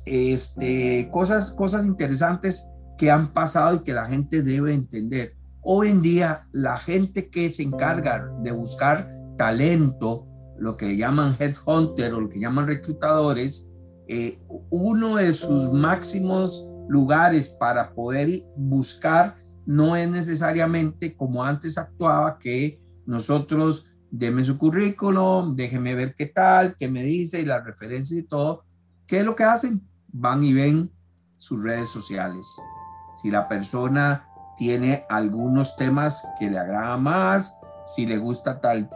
este, cosas, cosas interesantes que han pasado y que la gente debe entender. Hoy en día, la gente que se encarga de buscar talento, lo que le llaman headhunter o lo que llaman reclutadores, eh, uno de sus máximos lugares para poder buscar no es necesariamente como antes actuaba, que nosotros deme su currículum, déjeme ver qué tal, qué me dice y las referencias y todo. ¿Qué es lo que hacen? Van y ven sus redes sociales. Si la persona tiene algunos temas que le agradan más, si le gusta tal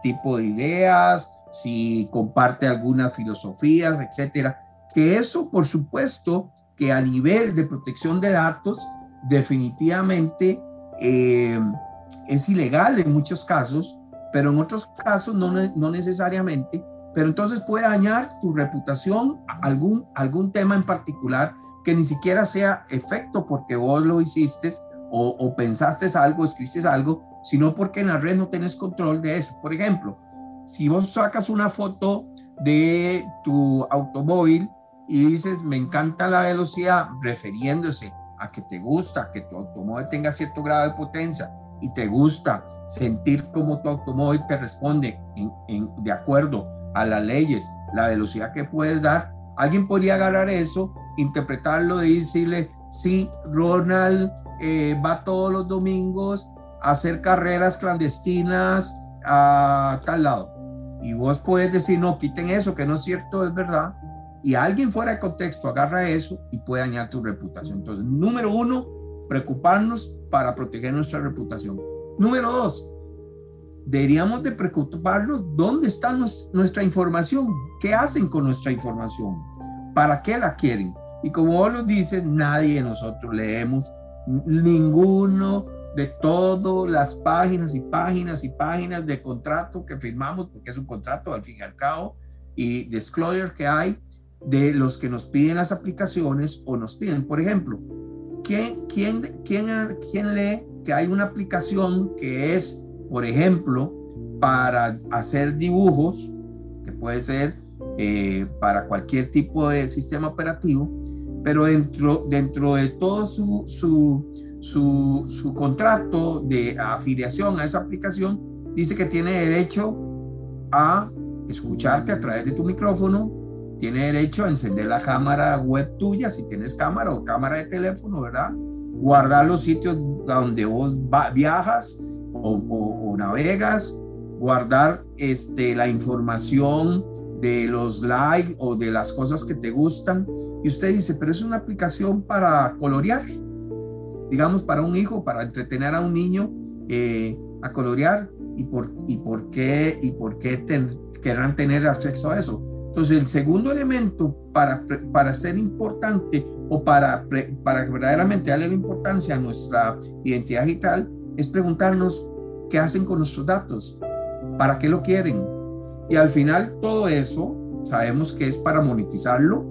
tipo de ideas, si comparte algunas filosofías, etcétera. Que eso, por supuesto, que a nivel de protección de datos, definitivamente eh, es ilegal en muchos casos, pero en otros casos no, no necesariamente. Pero entonces puede dañar tu reputación, algún, algún tema en particular que ni siquiera sea efecto porque vos lo hiciste o, o pensaste algo, escribiste algo, sino porque en la red no tenés control de eso. Por ejemplo, si vos sacas una foto de tu automóvil y dices, me encanta la velocidad, refiriéndose a que te gusta que tu automóvil tenga cierto grado de potencia y te gusta sentir cómo tu automóvil te responde en, de acuerdo a las leyes, la velocidad que puedes dar, alguien podría agarrar eso, interpretarlo y decirle, sí, Ronald eh, va todos los domingos a hacer carreras clandestinas a tal lado. Y vos puedes decir, no, quiten eso, que no es cierto, es verdad y alguien fuera de contexto agarra eso y puede dañar tu reputación. Entonces, número uno, preocuparnos para proteger nuestra reputación. Número dos, deberíamos de preocuparnos dónde está nuestra información, qué hacen con nuestra información, para qué la quieren. Y como vos lo dices, nadie de nosotros leemos ninguno de todas las páginas y páginas y páginas de contrato que firmamos, porque es un contrato al fin y al cabo, y disclosure que hay, de los que nos piden las aplicaciones o nos piden, por ejemplo, ¿quién, quién, quién, quién lee que hay una aplicación que es, por ejemplo, para hacer dibujos, que puede ser eh, para cualquier tipo de sistema operativo, pero dentro, dentro de todo su, su, su, su contrato de afiliación a esa aplicación, dice que tiene derecho a escucharte a través de tu micrófono, tiene derecho a encender la cámara web tuya, si tienes cámara o cámara de teléfono, ¿verdad? Guardar los sitios donde vos viajas o, navegas, guardar este, la información de los likes o de las cosas que te gustan. Y usted dice, pero es una aplicación para colorear, digamos, para un hijo, para entretener a un niño eh, a colorear. ¿Y por, y por qué, y por qué querrán tener acceso a eso? Entonces, el segundo elemento para, para ser importante o para, para verdaderamente darle la importancia a nuestra identidad digital es preguntarnos qué hacen con nuestros datos, para qué lo quieren. Y al final todo eso sabemos que es para monetizarlo,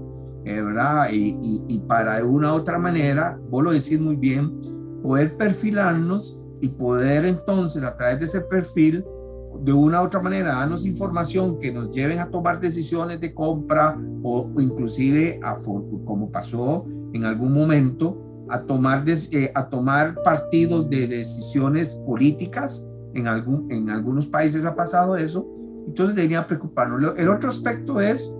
eh, ¿verdad? Y, y, y, para de una u otra manera, vos lo decís muy bien, poder perfilarnos y poder entonces a través de ese perfil de una u otra manera darnos información que nos lleven a tomar decisiones de compra o, inclusive a, como pasó en algún momento a tomar, eh, a tomar partidos de decisiones políticas. En, algún, en algunos países ha pasado eso. Entonces debería preocuparnos. El otro aspecto es,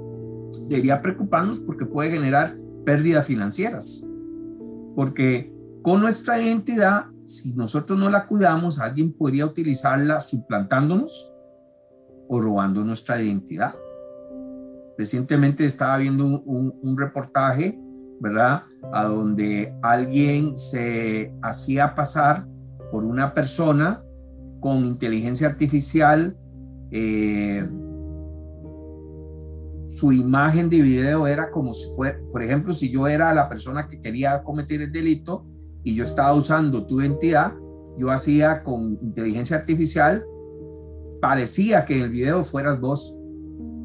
debería preocuparnos porque puede generar pérdidas financieras. Porque con nuestra identidad si nosotros no la cuidamos, alguien podría utilizarla suplantándonos o robando nuestra identidad. Recientemente estaba viendo un, reportaje, ¿verdad? A donde alguien se hacía pasar por una persona con inteligencia artificial. Eh, su imagen de video era como si fuera, por ejemplo, si yo era la persona que quería cometer el delito, y yo estaba usando tu identidad, yo hacía con inteligencia artificial, parecía que en el video fueras vos.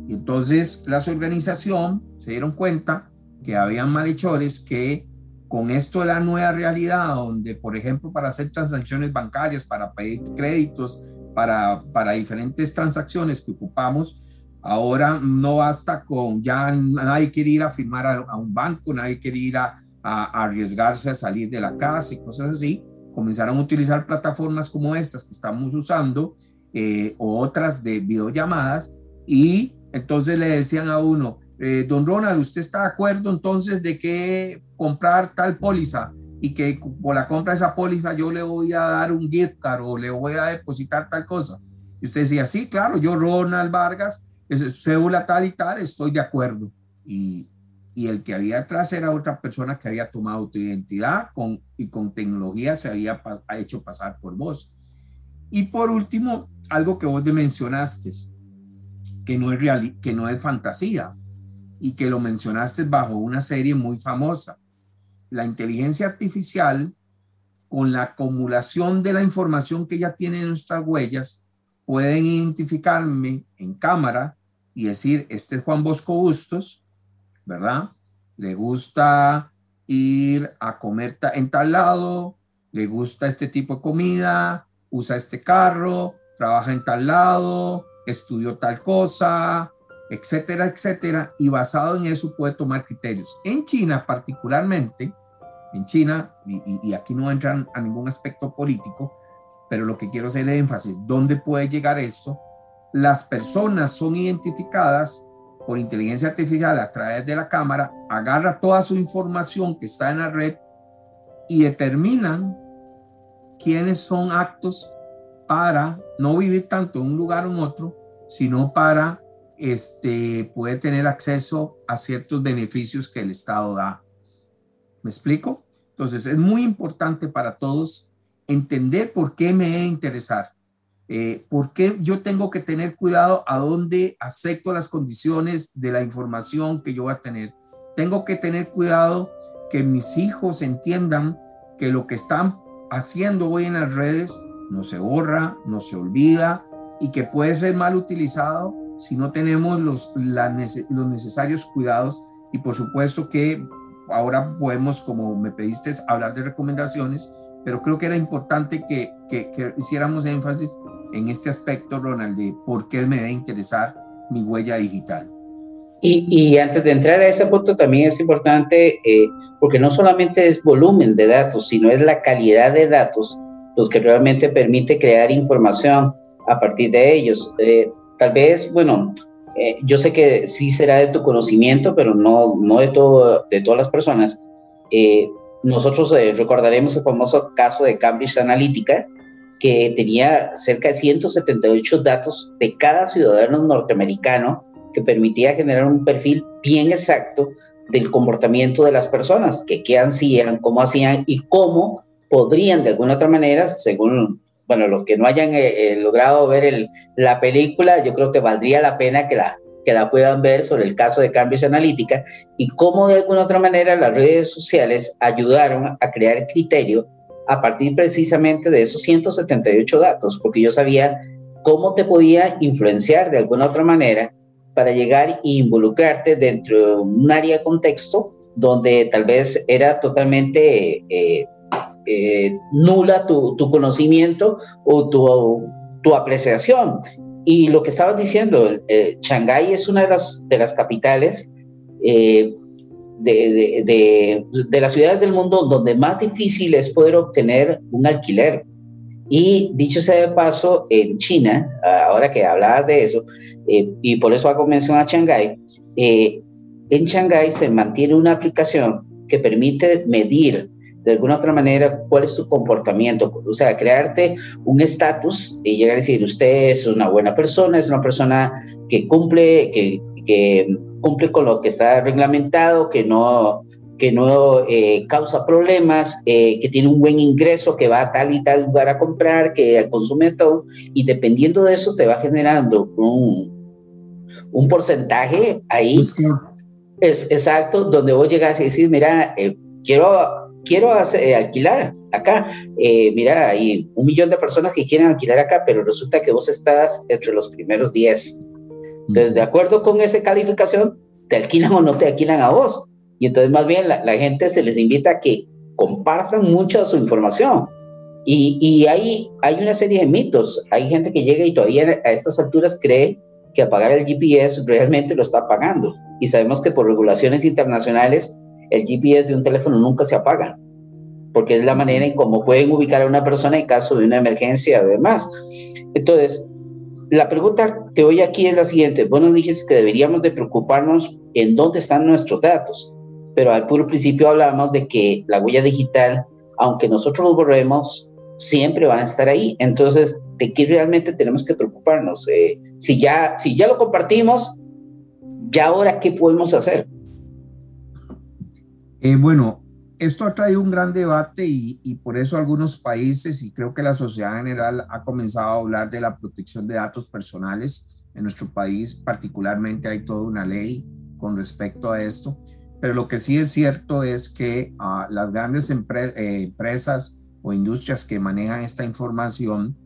Y entonces las organizaciones se dieron cuenta que habían malhechores que con esto de la nueva realidad, donde por ejemplo para hacer transacciones bancarias, para pedir créditos, para, para diferentes transacciones que ocupamos, Ahora no basta con, ya nadie quiere ir a firmar a, un banco, nadie quiere ir a, arriesgarse a salir de la casa y cosas así. Comenzaron a utilizar plataformas como estas que estamos usando eh, o otras de videollamadas y entonces le decían a uno, eh, don Ronald, ¿usted está de acuerdo entonces de que comprar tal póliza y que por la compra de esa póliza yo le voy a dar un gift card o le voy a depositar tal cosa? Y usted decía, sí, claro, yo Ronald Vargas cédula tal y tal, estoy de acuerdo. Y, el que había atrás era otra persona que había tomado tu identidad y con tecnología se había hecho pasar por vos. Y por último, algo que vos mencionaste, que no es real, que no es fantasía y que lo mencionaste bajo una serie muy famosa. La inteligencia artificial, con la acumulación de la información que ya tiene nuestras huellas, pueden identificarme en cámara y decir, este es Juan Bosco Bustos, ¿verdad? Le gusta ir a comer en tal lado, le gusta este tipo de comida, usa este carro, trabaja en tal lado, estudió tal cosa, etcétera, etcétera, y basado en eso puede tomar criterios. En China particularmente, en China, y, aquí no entran a ningún aspecto político, pero lo que quiero hacer es énfasis, ¿dónde puede llegar esto? las personas son identificadas por inteligencia artificial a través de la cámara, agarra toda su información que está en la red y determinan quiénes son actos para no vivir tanto en un lugar o en otro, sino para este, poder tener acceso a ciertos beneficios que el Estado da. ¿Me explico? Entonces, es muy importante para todos entender por qué me he interesar eh, ¿Por qué yo tengo que tener cuidado a dónde acepto las condiciones de la información que yo voy a tener? Tengo que tener cuidado que mis hijos entiendan que lo que están haciendo hoy en las redes no se borra, no se olvida y que puede ser mal utilizado si no tenemos los, los necesarios cuidados. Y por supuesto que ahora podemos, como me pediste, hablar de recomendaciones, pero creo que era importante que, que, que hiciéramos énfasis en este aspecto, Ronald, de por qué me debe interesar mi huella digital. Y, y, antes de entrar a ese punto también es importante, eh, porque no solamente es volumen de datos, sino es la calidad de datos los que realmente permite crear información a partir de ellos. Eh, tal vez, bueno, eh, yo sé que sí será de tu conocimiento, pero no, no de, todo, de todas las personas. nosotros recordaremos el famoso caso de Cambridge Analytica, que tenía cerca de 178 datos de cada ciudadano norteamericano que permitía generar un perfil bien exacto del comportamiento de las personas, que qué hacían, cómo hacían y cómo podrían de alguna otra manera, según, bueno, los que no hayan eh, eh, logrado ver la película, yo creo que valdría la pena que la, que la puedan ver sobre el caso de Cambridge Analytica y cómo de alguna otra manera las redes sociales ayudaron a crear criterio a partir precisamente de esos 178 datos, porque yo sabía cómo te podía influenciar de alguna otra manera para llegar e involucrarte dentro de un área de contexto donde tal vez era totalmente eh, eh, nula tu, tu, conocimiento o tu, tu, apreciación. Y lo que estabas diciendo, eh, Shanghái es una de las, de las capitales eh, de, de, de, las ciudades del mundo donde más difícil es poder obtener un alquiler. Y dicho sea de paso, en China, ahora que hablabas de eso, eh, y por eso hago mención a Shanghái, eh, en Shanghái se mantiene una aplicación que permite medir de alguna otra manera cuál es tu comportamiento, o sea, crearte un estatus y llegar a decir, usted es una buena persona, es una persona que cumple, que, que cumple con lo que está reglamentado, que no, que no eh, causa problemas, eh, que tiene un buen ingreso, que va a tal y tal lugar a comprar, que consume todo, y dependiendo de eso te va generando un, un porcentaje ahí. Es exacto, donde vos llegas y decís, mira, eh, quiero, quiero alquilar acá, mira, hay un millón de personas que quieren alquilar acá, pero resulta que vos estás entre los primeros 10 entonces, de acuerdo con esa calificación, te alquilan o no te alquilan a vos. Y entonces más bien la, gente se les invita a que compartan mucha su información. Y, y hay, hay una serie de mitos. Hay gente que llega y todavía a estas alturas cree que apagar el GPS realmente lo está apagando. Y sabemos que por regulaciones internacionales el GPS de un teléfono nunca se apaga, porque es la manera en cómo pueden ubicar a una persona en caso de una emergencia o demás. Entonces, la pregunta que hoy aquí es la siguiente. Vos nos dijiste que deberíamos de preocuparnos en dónde están nuestros datos, pero al puro principio hablamos de que la huella digital, aunque nosotros los borremos, siempre van a estar ahí. Entonces, ¿de qué realmente tenemos que preocuparnos? Eh, si, ya, si ya lo compartimos, ¿ya ahora qué podemos hacer? Eh, bueno, esto ha traído un gran debate y, por eso algunos países y creo que la sociedad en general ha comenzado a hablar de la protección de datos personales. En nuestro país particularmente hay toda una ley con respecto a esto, pero lo que sí es cierto es que uh, las grandes eh, empresas o industrias que manejan esta información,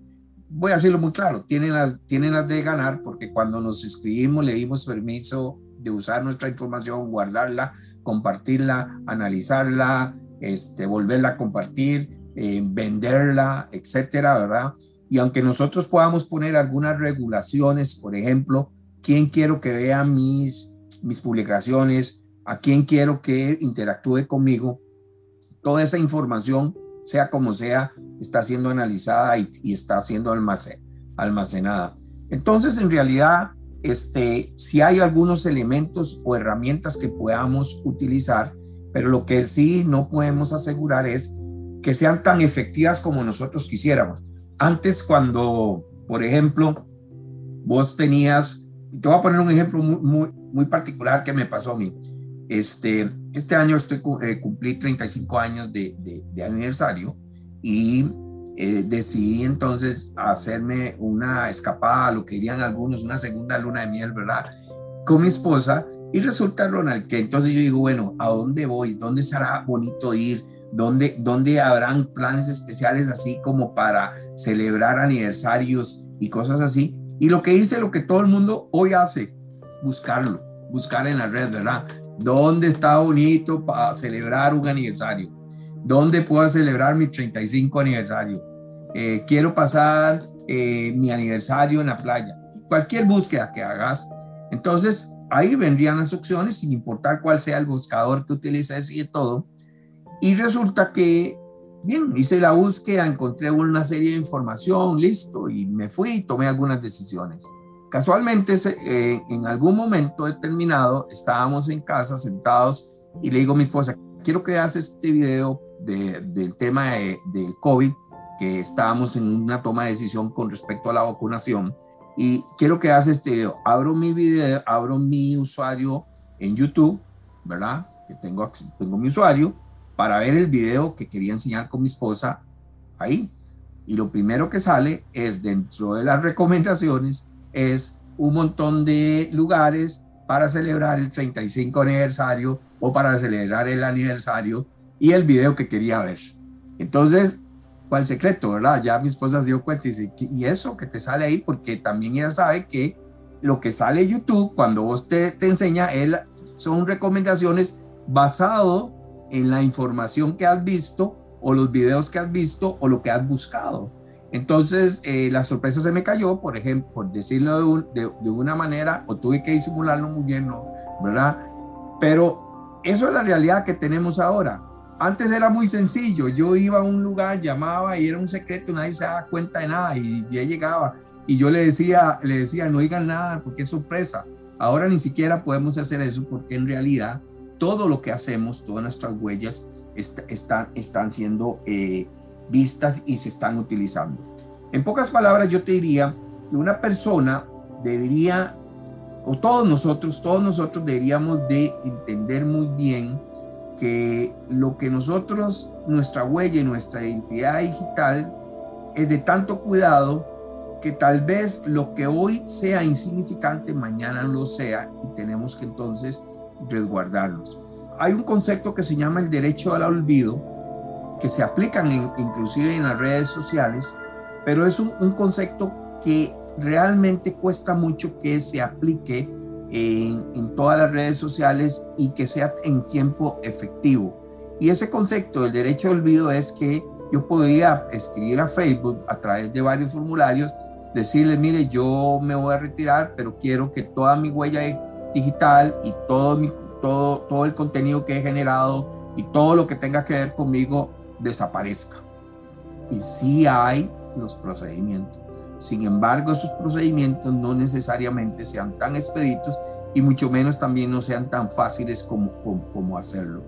voy a decirlo muy claro, tienen las, tienen las de ganar porque cuando nos inscribimos le dimos permiso de usar nuestra información, guardarla, compartirla, analizarla, este, volverla a compartir, eh, venderla, etcétera, ¿verdad? Y aunque nosotros podamos poner algunas regulaciones, por ejemplo, quién quiero que vea mis, mis publicaciones, a quién quiero que interactúe conmigo, toda esa información sea como sea, está siendo analizada y, está siendo almacenada. Entonces, en realidad, este, si hay algunos elementos o herramientas que podamos utilizar, pero lo que sí no podemos asegurar es que sean tan efectivas como nosotros quisiéramos. Antes, cuando, por ejemplo, vos tenías, te voy a poner un ejemplo muy, muy, particular que me pasó a mí. Este, este año estoy, eh, cumplí 35 años de, de, aniversario y eh, decidí entonces hacerme una escapada, lo que dirían algunos, una segunda luna de miel, ¿verdad? Con mi esposa. Y resulta, Ronald, que entonces yo digo, bueno, ¿a dónde voy? ¿Dónde será bonito ir? ¿Dónde, dónde habrán planes especiales así como para celebrar aniversarios y cosas así? Y lo que hice, lo que todo el mundo hoy hace, buscarlo, buscar en la red, ¿verdad? ¿Dónde está bonito para celebrar un aniversario? ¿Dónde puedo celebrar mi 35 aniversario? Eh, quiero pasar eh, mi aniversario en la playa. Cualquier búsqueda que hagas. Entonces, ahí vendrían las opciones, sin importar cuál sea el buscador que utilices y todo. Y resulta que, bien, hice la búsqueda, encontré una serie de información, listo, y me fui y tomé algunas decisiones. Casualmente, eh, en algún momento determinado, estábamos en casa sentados y le digo a mi esposa, quiero que hagas este video del tema del COVID, que estábamos en una toma de decisión con respecto a la vacunación. Y quiero que hagas este video. Abro mi video, abro mi usuario en YouTube, ¿verdad? Que tengo, tengo mi usuario para ver el video que quería enseñar con mi esposa ahí. Y lo primero que sale es dentro de las recomendaciones es un montón de lugares para celebrar el 35 aniversario o para celebrar el aniversario y el video que quería ver. Entonces, ¿cuál secreto, verdad? Ya mi esposa se dio cuenta y dice, ¿y eso que te sale ahí? Porque también ella sabe que lo que sale YouTube, cuando vos te, te enseña, él, son recomendaciones basado en la información que has visto o los videos que has visto o lo que has buscado. Entonces, eh, la sorpresa se me cayó, por ejemplo, por decirlo de, de, una manera, o tuve que disimularlo muy bien, ¿no? ¿verdad? Pero eso es la realidad que tenemos ahora. Antes era muy sencillo, yo iba a un lugar, llamaba y era un secreto, nadie se daba cuenta de nada y ya llegaba y yo le decía, le decía, no digan nada porque es sorpresa. Ahora ni siquiera podemos hacer eso porque en realidad todo lo que hacemos, todas nuestras huellas están, están siendo eh, vistas y se están utilizando. En pocas palabras, yo te diría que una persona debería, o todos nosotros, todos nosotros deberíamos de entender muy bien que lo que nosotros, nuestra huella y nuestra identidad digital es de tanto cuidado que tal vez lo que hoy sea insignificante, mañana no lo sea y tenemos que entonces resguardarlos. Hay un concepto que se llama el derecho al olvido, que se aplican inclusive en las redes sociales, pero es un, concepto que realmente cuesta mucho que se aplique en, todas las redes sociales y que sea en tiempo efectivo. Y ese concepto del derecho de olvido es que yo podía escribir a Facebook a través de varios formularios decirle, mire, yo me voy a retirar, pero quiero que toda mi huella digital y todo, todo, todo el contenido que he generado y todo lo que tenga que ver conmigo desaparezca. Y sí hay los procedimientos. Sin embargo, esos procedimientos no necesariamente sean tan expeditos y mucho menos también no sean tan fáciles como, como, hacerlo.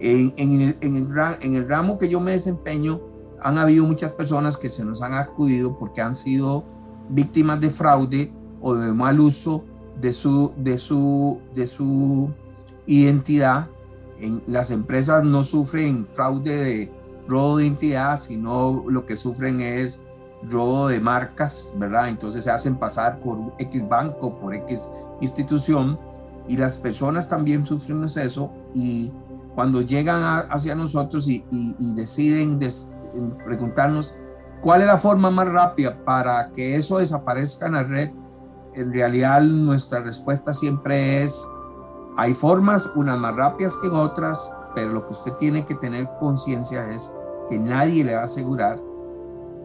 En, el, en, el, ramo que yo me desempeño, han habido muchas personas que se nos han acudido porque han sido víctimas de fraude o de mal uso de su, de su, de su identidad. En, las empresas no sufren fraude de robo de identidad, sino lo que sufren es robo de marcas, ¿verdad? Entonces se hacen pasar por X banco, por X institución y las personas también sufren eso y cuando llegan hacia nosotros y, deciden preguntarnos cuál es la forma más rápida para que eso desaparezca en la red, en realidad nuestra respuesta siempre es, hay formas, unas más rápidas que otras, pero lo que usted tiene que tener conciencia es que nadie le va a asegurar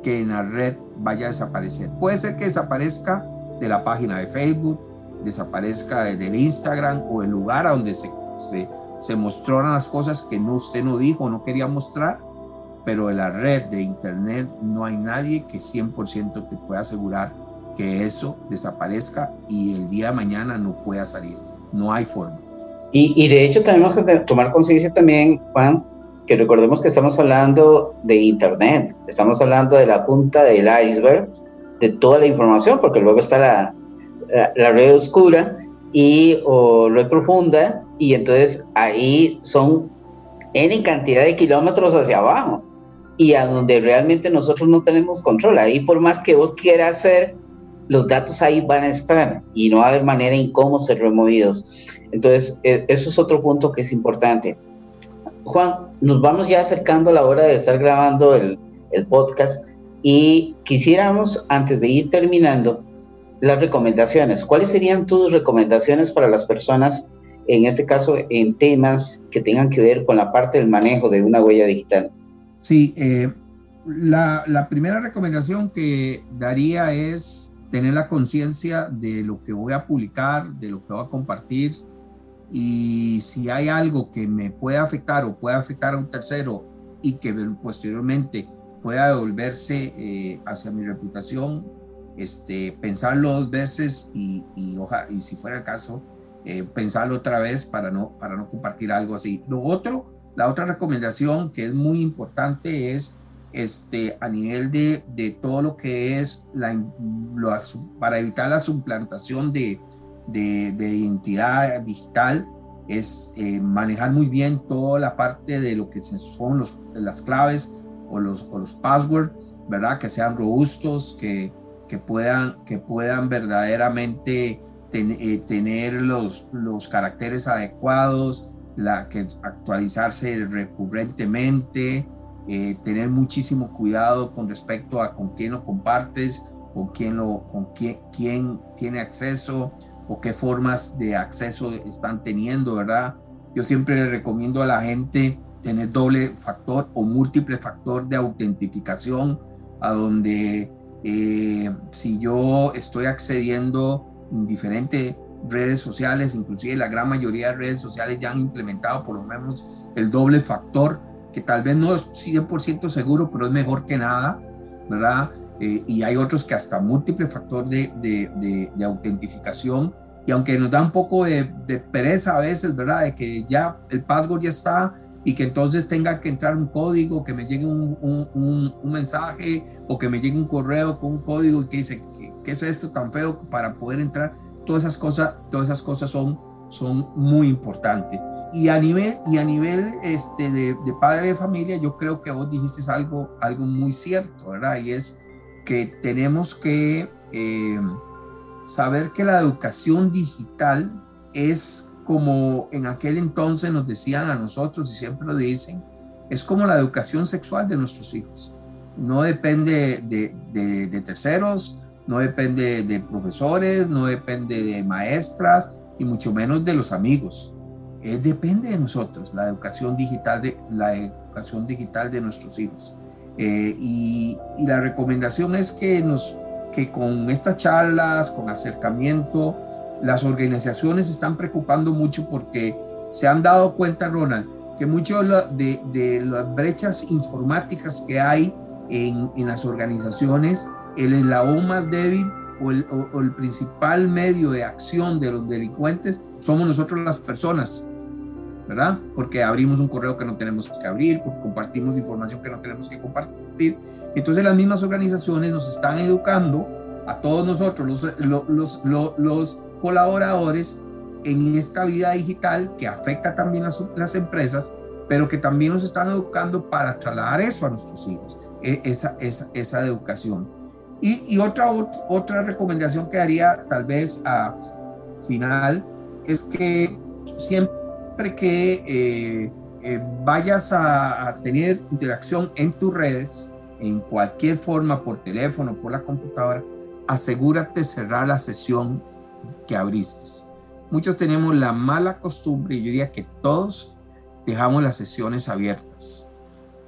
que en la red vaya a desaparecer. Puede ser que desaparezca de la página de Facebook, desaparezca del Instagram o el lugar a donde se, se, se mostraron las cosas que no, usted no dijo, no quería mostrar, pero en la red de Internet no hay nadie que 100% te pueda asegurar que eso desaparezca y el día de mañana no pueda salir. No hay forma. Y, y de hecho tenemos que tomar conciencia también, Juan, que recordemos que estamos hablando de Internet, estamos hablando de la punta del iceberg de toda la información, porque luego está la, la, red oscura y o red profunda, y entonces ahí son N cantidad de kilómetros hacia abajo y a donde realmente nosotros no tenemos control. Ahí por más que vos quieras hacer, los datos ahí van a estar y no va a haber manera en cómo ser removidos. Entonces, e, eso es otro punto que es importante. Juan, nos vamos ya acercando a la hora de estar grabando el, podcast y quisiéramos, antes de ir terminando, las recomendaciones. ¿Cuáles serían tus recomendaciones para las personas, en este caso, en temas que tengan que ver con la parte del manejo de una huella digital? Sí, eh, la, primera recomendación que daría es tener la conciencia de lo que voy a publicar, de lo que voy a compartir, y si hay algo que me puede afectar o puede afectar a un tercero y que posteriormente pueda devolverse eh, hacia mi reputación, este, pensarlo dos veces y, y, y si fuera el caso, eh, pensarlo otra vez para no, para no compartir algo así. Lo otro, la otra recomendación que es muy importante es este, a nivel de, de todo lo que es la, para evitar la suplantación de, de, de identidad digital, es eh, manejar muy bien toda la parte de lo que son los, las claves o los, o los passwords, ¿verdad? Que sean robustos, que, que, puedan, que puedan verdaderamente eh, tener los, los caracteres adecuados, la, que actualizarse recurrentemente, eh, tener muchísimo cuidado con respecto a con quién lo compartes, con quién, lo, con quién, quién tiene acceso o qué formas de acceso están teniendo, ¿verdad? Yo siempre le recomiendo a la gente tener doble factor o múltiple factor de autentificación, a donde eh, si yo estoy accediendo en diferentes redes sociales, inclusive la gran mayoría de redes sociales ya han implementado por lo menos el doble factor, que tal vez no es 100% seguro, pero es mejor que nada, ¿verdad? Eh, y hay otros que hasta múltiple factor de, de, de, autentificación. Y aunque nos da un poco de, pereza a veces, ¿verdad? De que ya el password ya está y que entonces tenga que entrar un código, que me llegue un, un, un, mensaje o que me llegue un correo con un código que dice, ¿qué, ¿qué, es esto tan feo para poder entrar? Todas esas cosas, todas esas cosas son, son muy importantes. Y a nivel, y a nivel este, de, de padre de familia, yo creo que vos dijiste algo, algo muy cierto, ¿verdad? Y es que tenemos que eh, saber que la educación digital es como en aquel entonces nos decían a nosotros y siempre lo dicen, es como la educación sexual de nuestros hijos. No depende de, de terceros, no depende de profesores, no depende de maestras y mucho menos de los amigos. Es, depende de nosotros la educación digital de la educación digital de nuestros hijos. Eh, y, la recomendación es que nos que con estas charlas, con acercamiento, las organizaciones están preocupando mucho porque se han dado cuenta, Ronald, que muchas de, las brechas informáticas que hay en, las organizaciones, el eslabón más débil o el principal medio de acción de los delincuentes somos nosotros las personas. ¿Verdad? Porque abrimos un correo que no tenemos que abrir, porque compartimos información que no tenemos que compartir. Entonces las mismas organizaciones nos están educando a todos nosotros, los, los, los, los colaboradores, en esta vida digital que afecta también a las empresas, pero que también nos están educando para trasladar eso a nuestros hijos, e, esa, esa, esa educación. Y, y, otra, otra recomendación que haría tal vez a final es que siempre que eh, eh, vayas a, tener interacción en tus redes, en cualquier forma, por teléfono, por la computadora, asegúrate cerrar la sesión que abriste. Muchos tenemos la mala costumbre, y yo diría que todos dejamos las sesiones abiertas.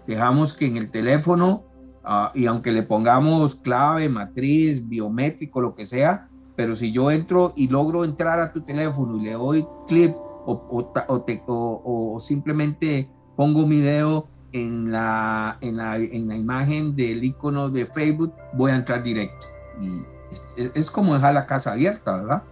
Dejamos que en el teléfono, ah, y aunque le pongamos clave, matriz, biométrico, lo que sea, pero si yo entro y logro entrar a tu teléfono y le doy clip o, o, simplemente pongo mi dedo en la, en, la, en la imagen del icono de Facebook, voy a entrar directo. Y es, es, como dejar la casa abierta, ¿verdad?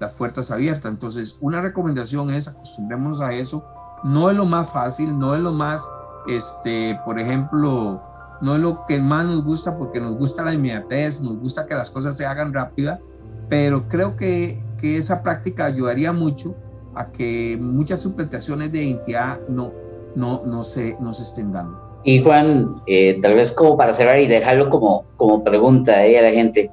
Las puertas abiertas. Entonces, una recomendación es acostumbrémonos a eso. No es lo más fácil, no es lo más, este, por ejemplo, no es lo que más nos gusta porque nos gusta la inmediatez, nos gusta que las cosas se hagan rápida, pero creo que, que esa práctica ayudaría mucho a que muchas suplantaciones de identidad no, no, no, se, no se estén dando. Y Juan, eh, tal vez como para cerrar y dejarlo como, como pregunta ahí a la gente,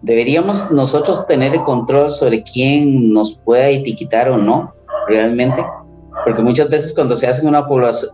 ¿deberíamos nosotros tener el control sobre quién nos pueda etiquetar o no realmente? Porque muchas veces cuando se hace una,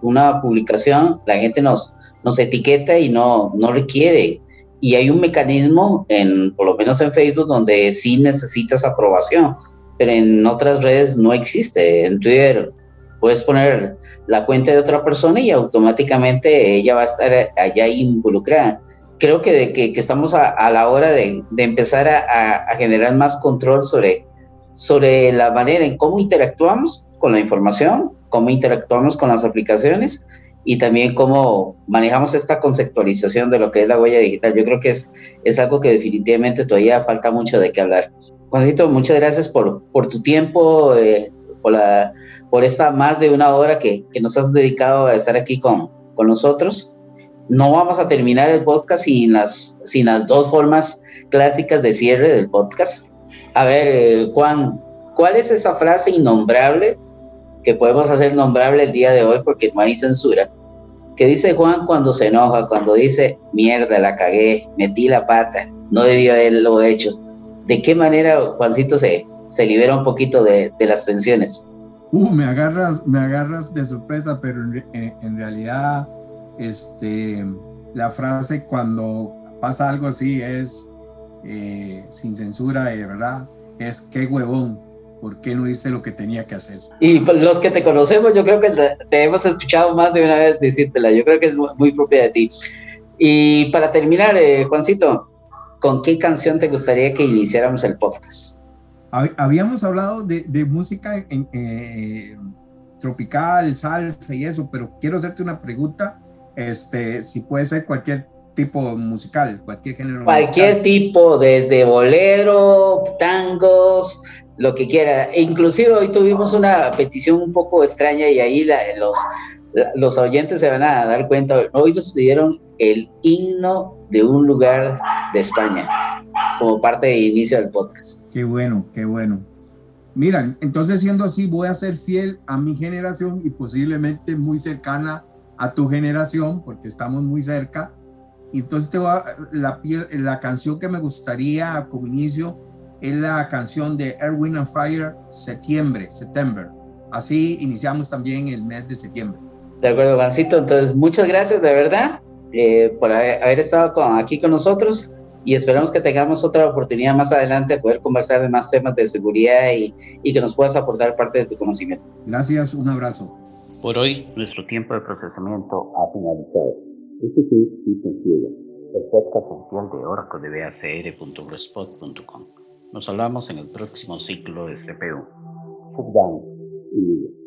una publicación, la gente nos, nos etiqueta y no, no requiere. Y hay un mecanismo, en, por lo menos en Facebook, donde sí necesitas aprobación pero en otras redes no existe. En Twitter puedes poner la cuenta de otra persona y automáticamente ella va a estar allá involucrada. Creo que, que, estamos a, la hora de, de empezar a, a, generar más control sobre, sobre la manera en cómo interactuamos con la información, cómo interactuamos con las aplicaciones y también cómo manejamos esta conceptualización de lo que es la huella digital. Yo creo que es, es algo que definitivamente todavía falta mucho de qué hablar. Juancito, muchas gracias por, por tu tiempo, eh, por, la, por esta más de una hora que, que, nos has dedicado a estar aquí con, con nosotros. No vamos a terminar el podcast sin las, sin las dos formas clásicas de cierre del podcast. A ver, eh, Juan, ¿cuál es esa frase innombrable que podemos hacer nombrable el día de hoy porque no hay censura? ¿Qué dice Juan cuando se enoja, cuando dice, mierda, la cagué, metí la pata, no debió haberlo hecho? ¿De qué manera Juancito se, se libera un poquito de, de las tensiones? Uh, me agarras, me agarras de sorpresa, pero en, en, realidad, este, la frase cuando pasa algo así es eh, sin censura, de verdad, es qué huevón, ¿por qué no hice lo que tenía que hacer? Y pues, los que te conocemos, yo creo que te hemos escuchado más de una vez decírtela, yo creo que es muy propia de ti. Y para terminar, eh, Juancito, ¿con qué canción te gustaría que iniciáramos el podcast? Habíamos hablado de, música en, eh, tropical, salsa y eso, pero quiero hacerte una pregunta, este, si puede ser cualquier tipo musical, cualquier género. Cualquier tipo, desde bolero, tangos, lo que quiera. E inclusive hoy tuvimos una petición un poco extraña y ahí los, los oyentes se van a dar cuenta. Hoy nos pidieron el himno de un lugar de España como parte de inicio del podcast. Qué bueno, qué bueno. Mira, entonces siendo así, voy a ser fiel a mi generación y posiblemente muy cercana a tu generación, porque estamos muy cerca. Entonces te la, la canción que me gustaría como inicio es la canción de Erwin and Fire, Septiembre, September. Así iniciamos también el mes de septiembre. De acuerdo, Juancito. Entonces, muchas gracias de verdad eh, por haber, estado aquí con nosotros y esperamos que tengamos otra oportunidad más adelante de poder conversar de más temas de seguridad y, y que nos puedas aportar parte de tu conocimiento. Gracias, un abrazo. Por hoy, nuestro tiempo de procesamiento ha finalizado. Esto fue Ciega. el podcast oficial de Oracle de bacr.blogspot.com. Nos hablamos en el próximo ciclo de CPU. Down y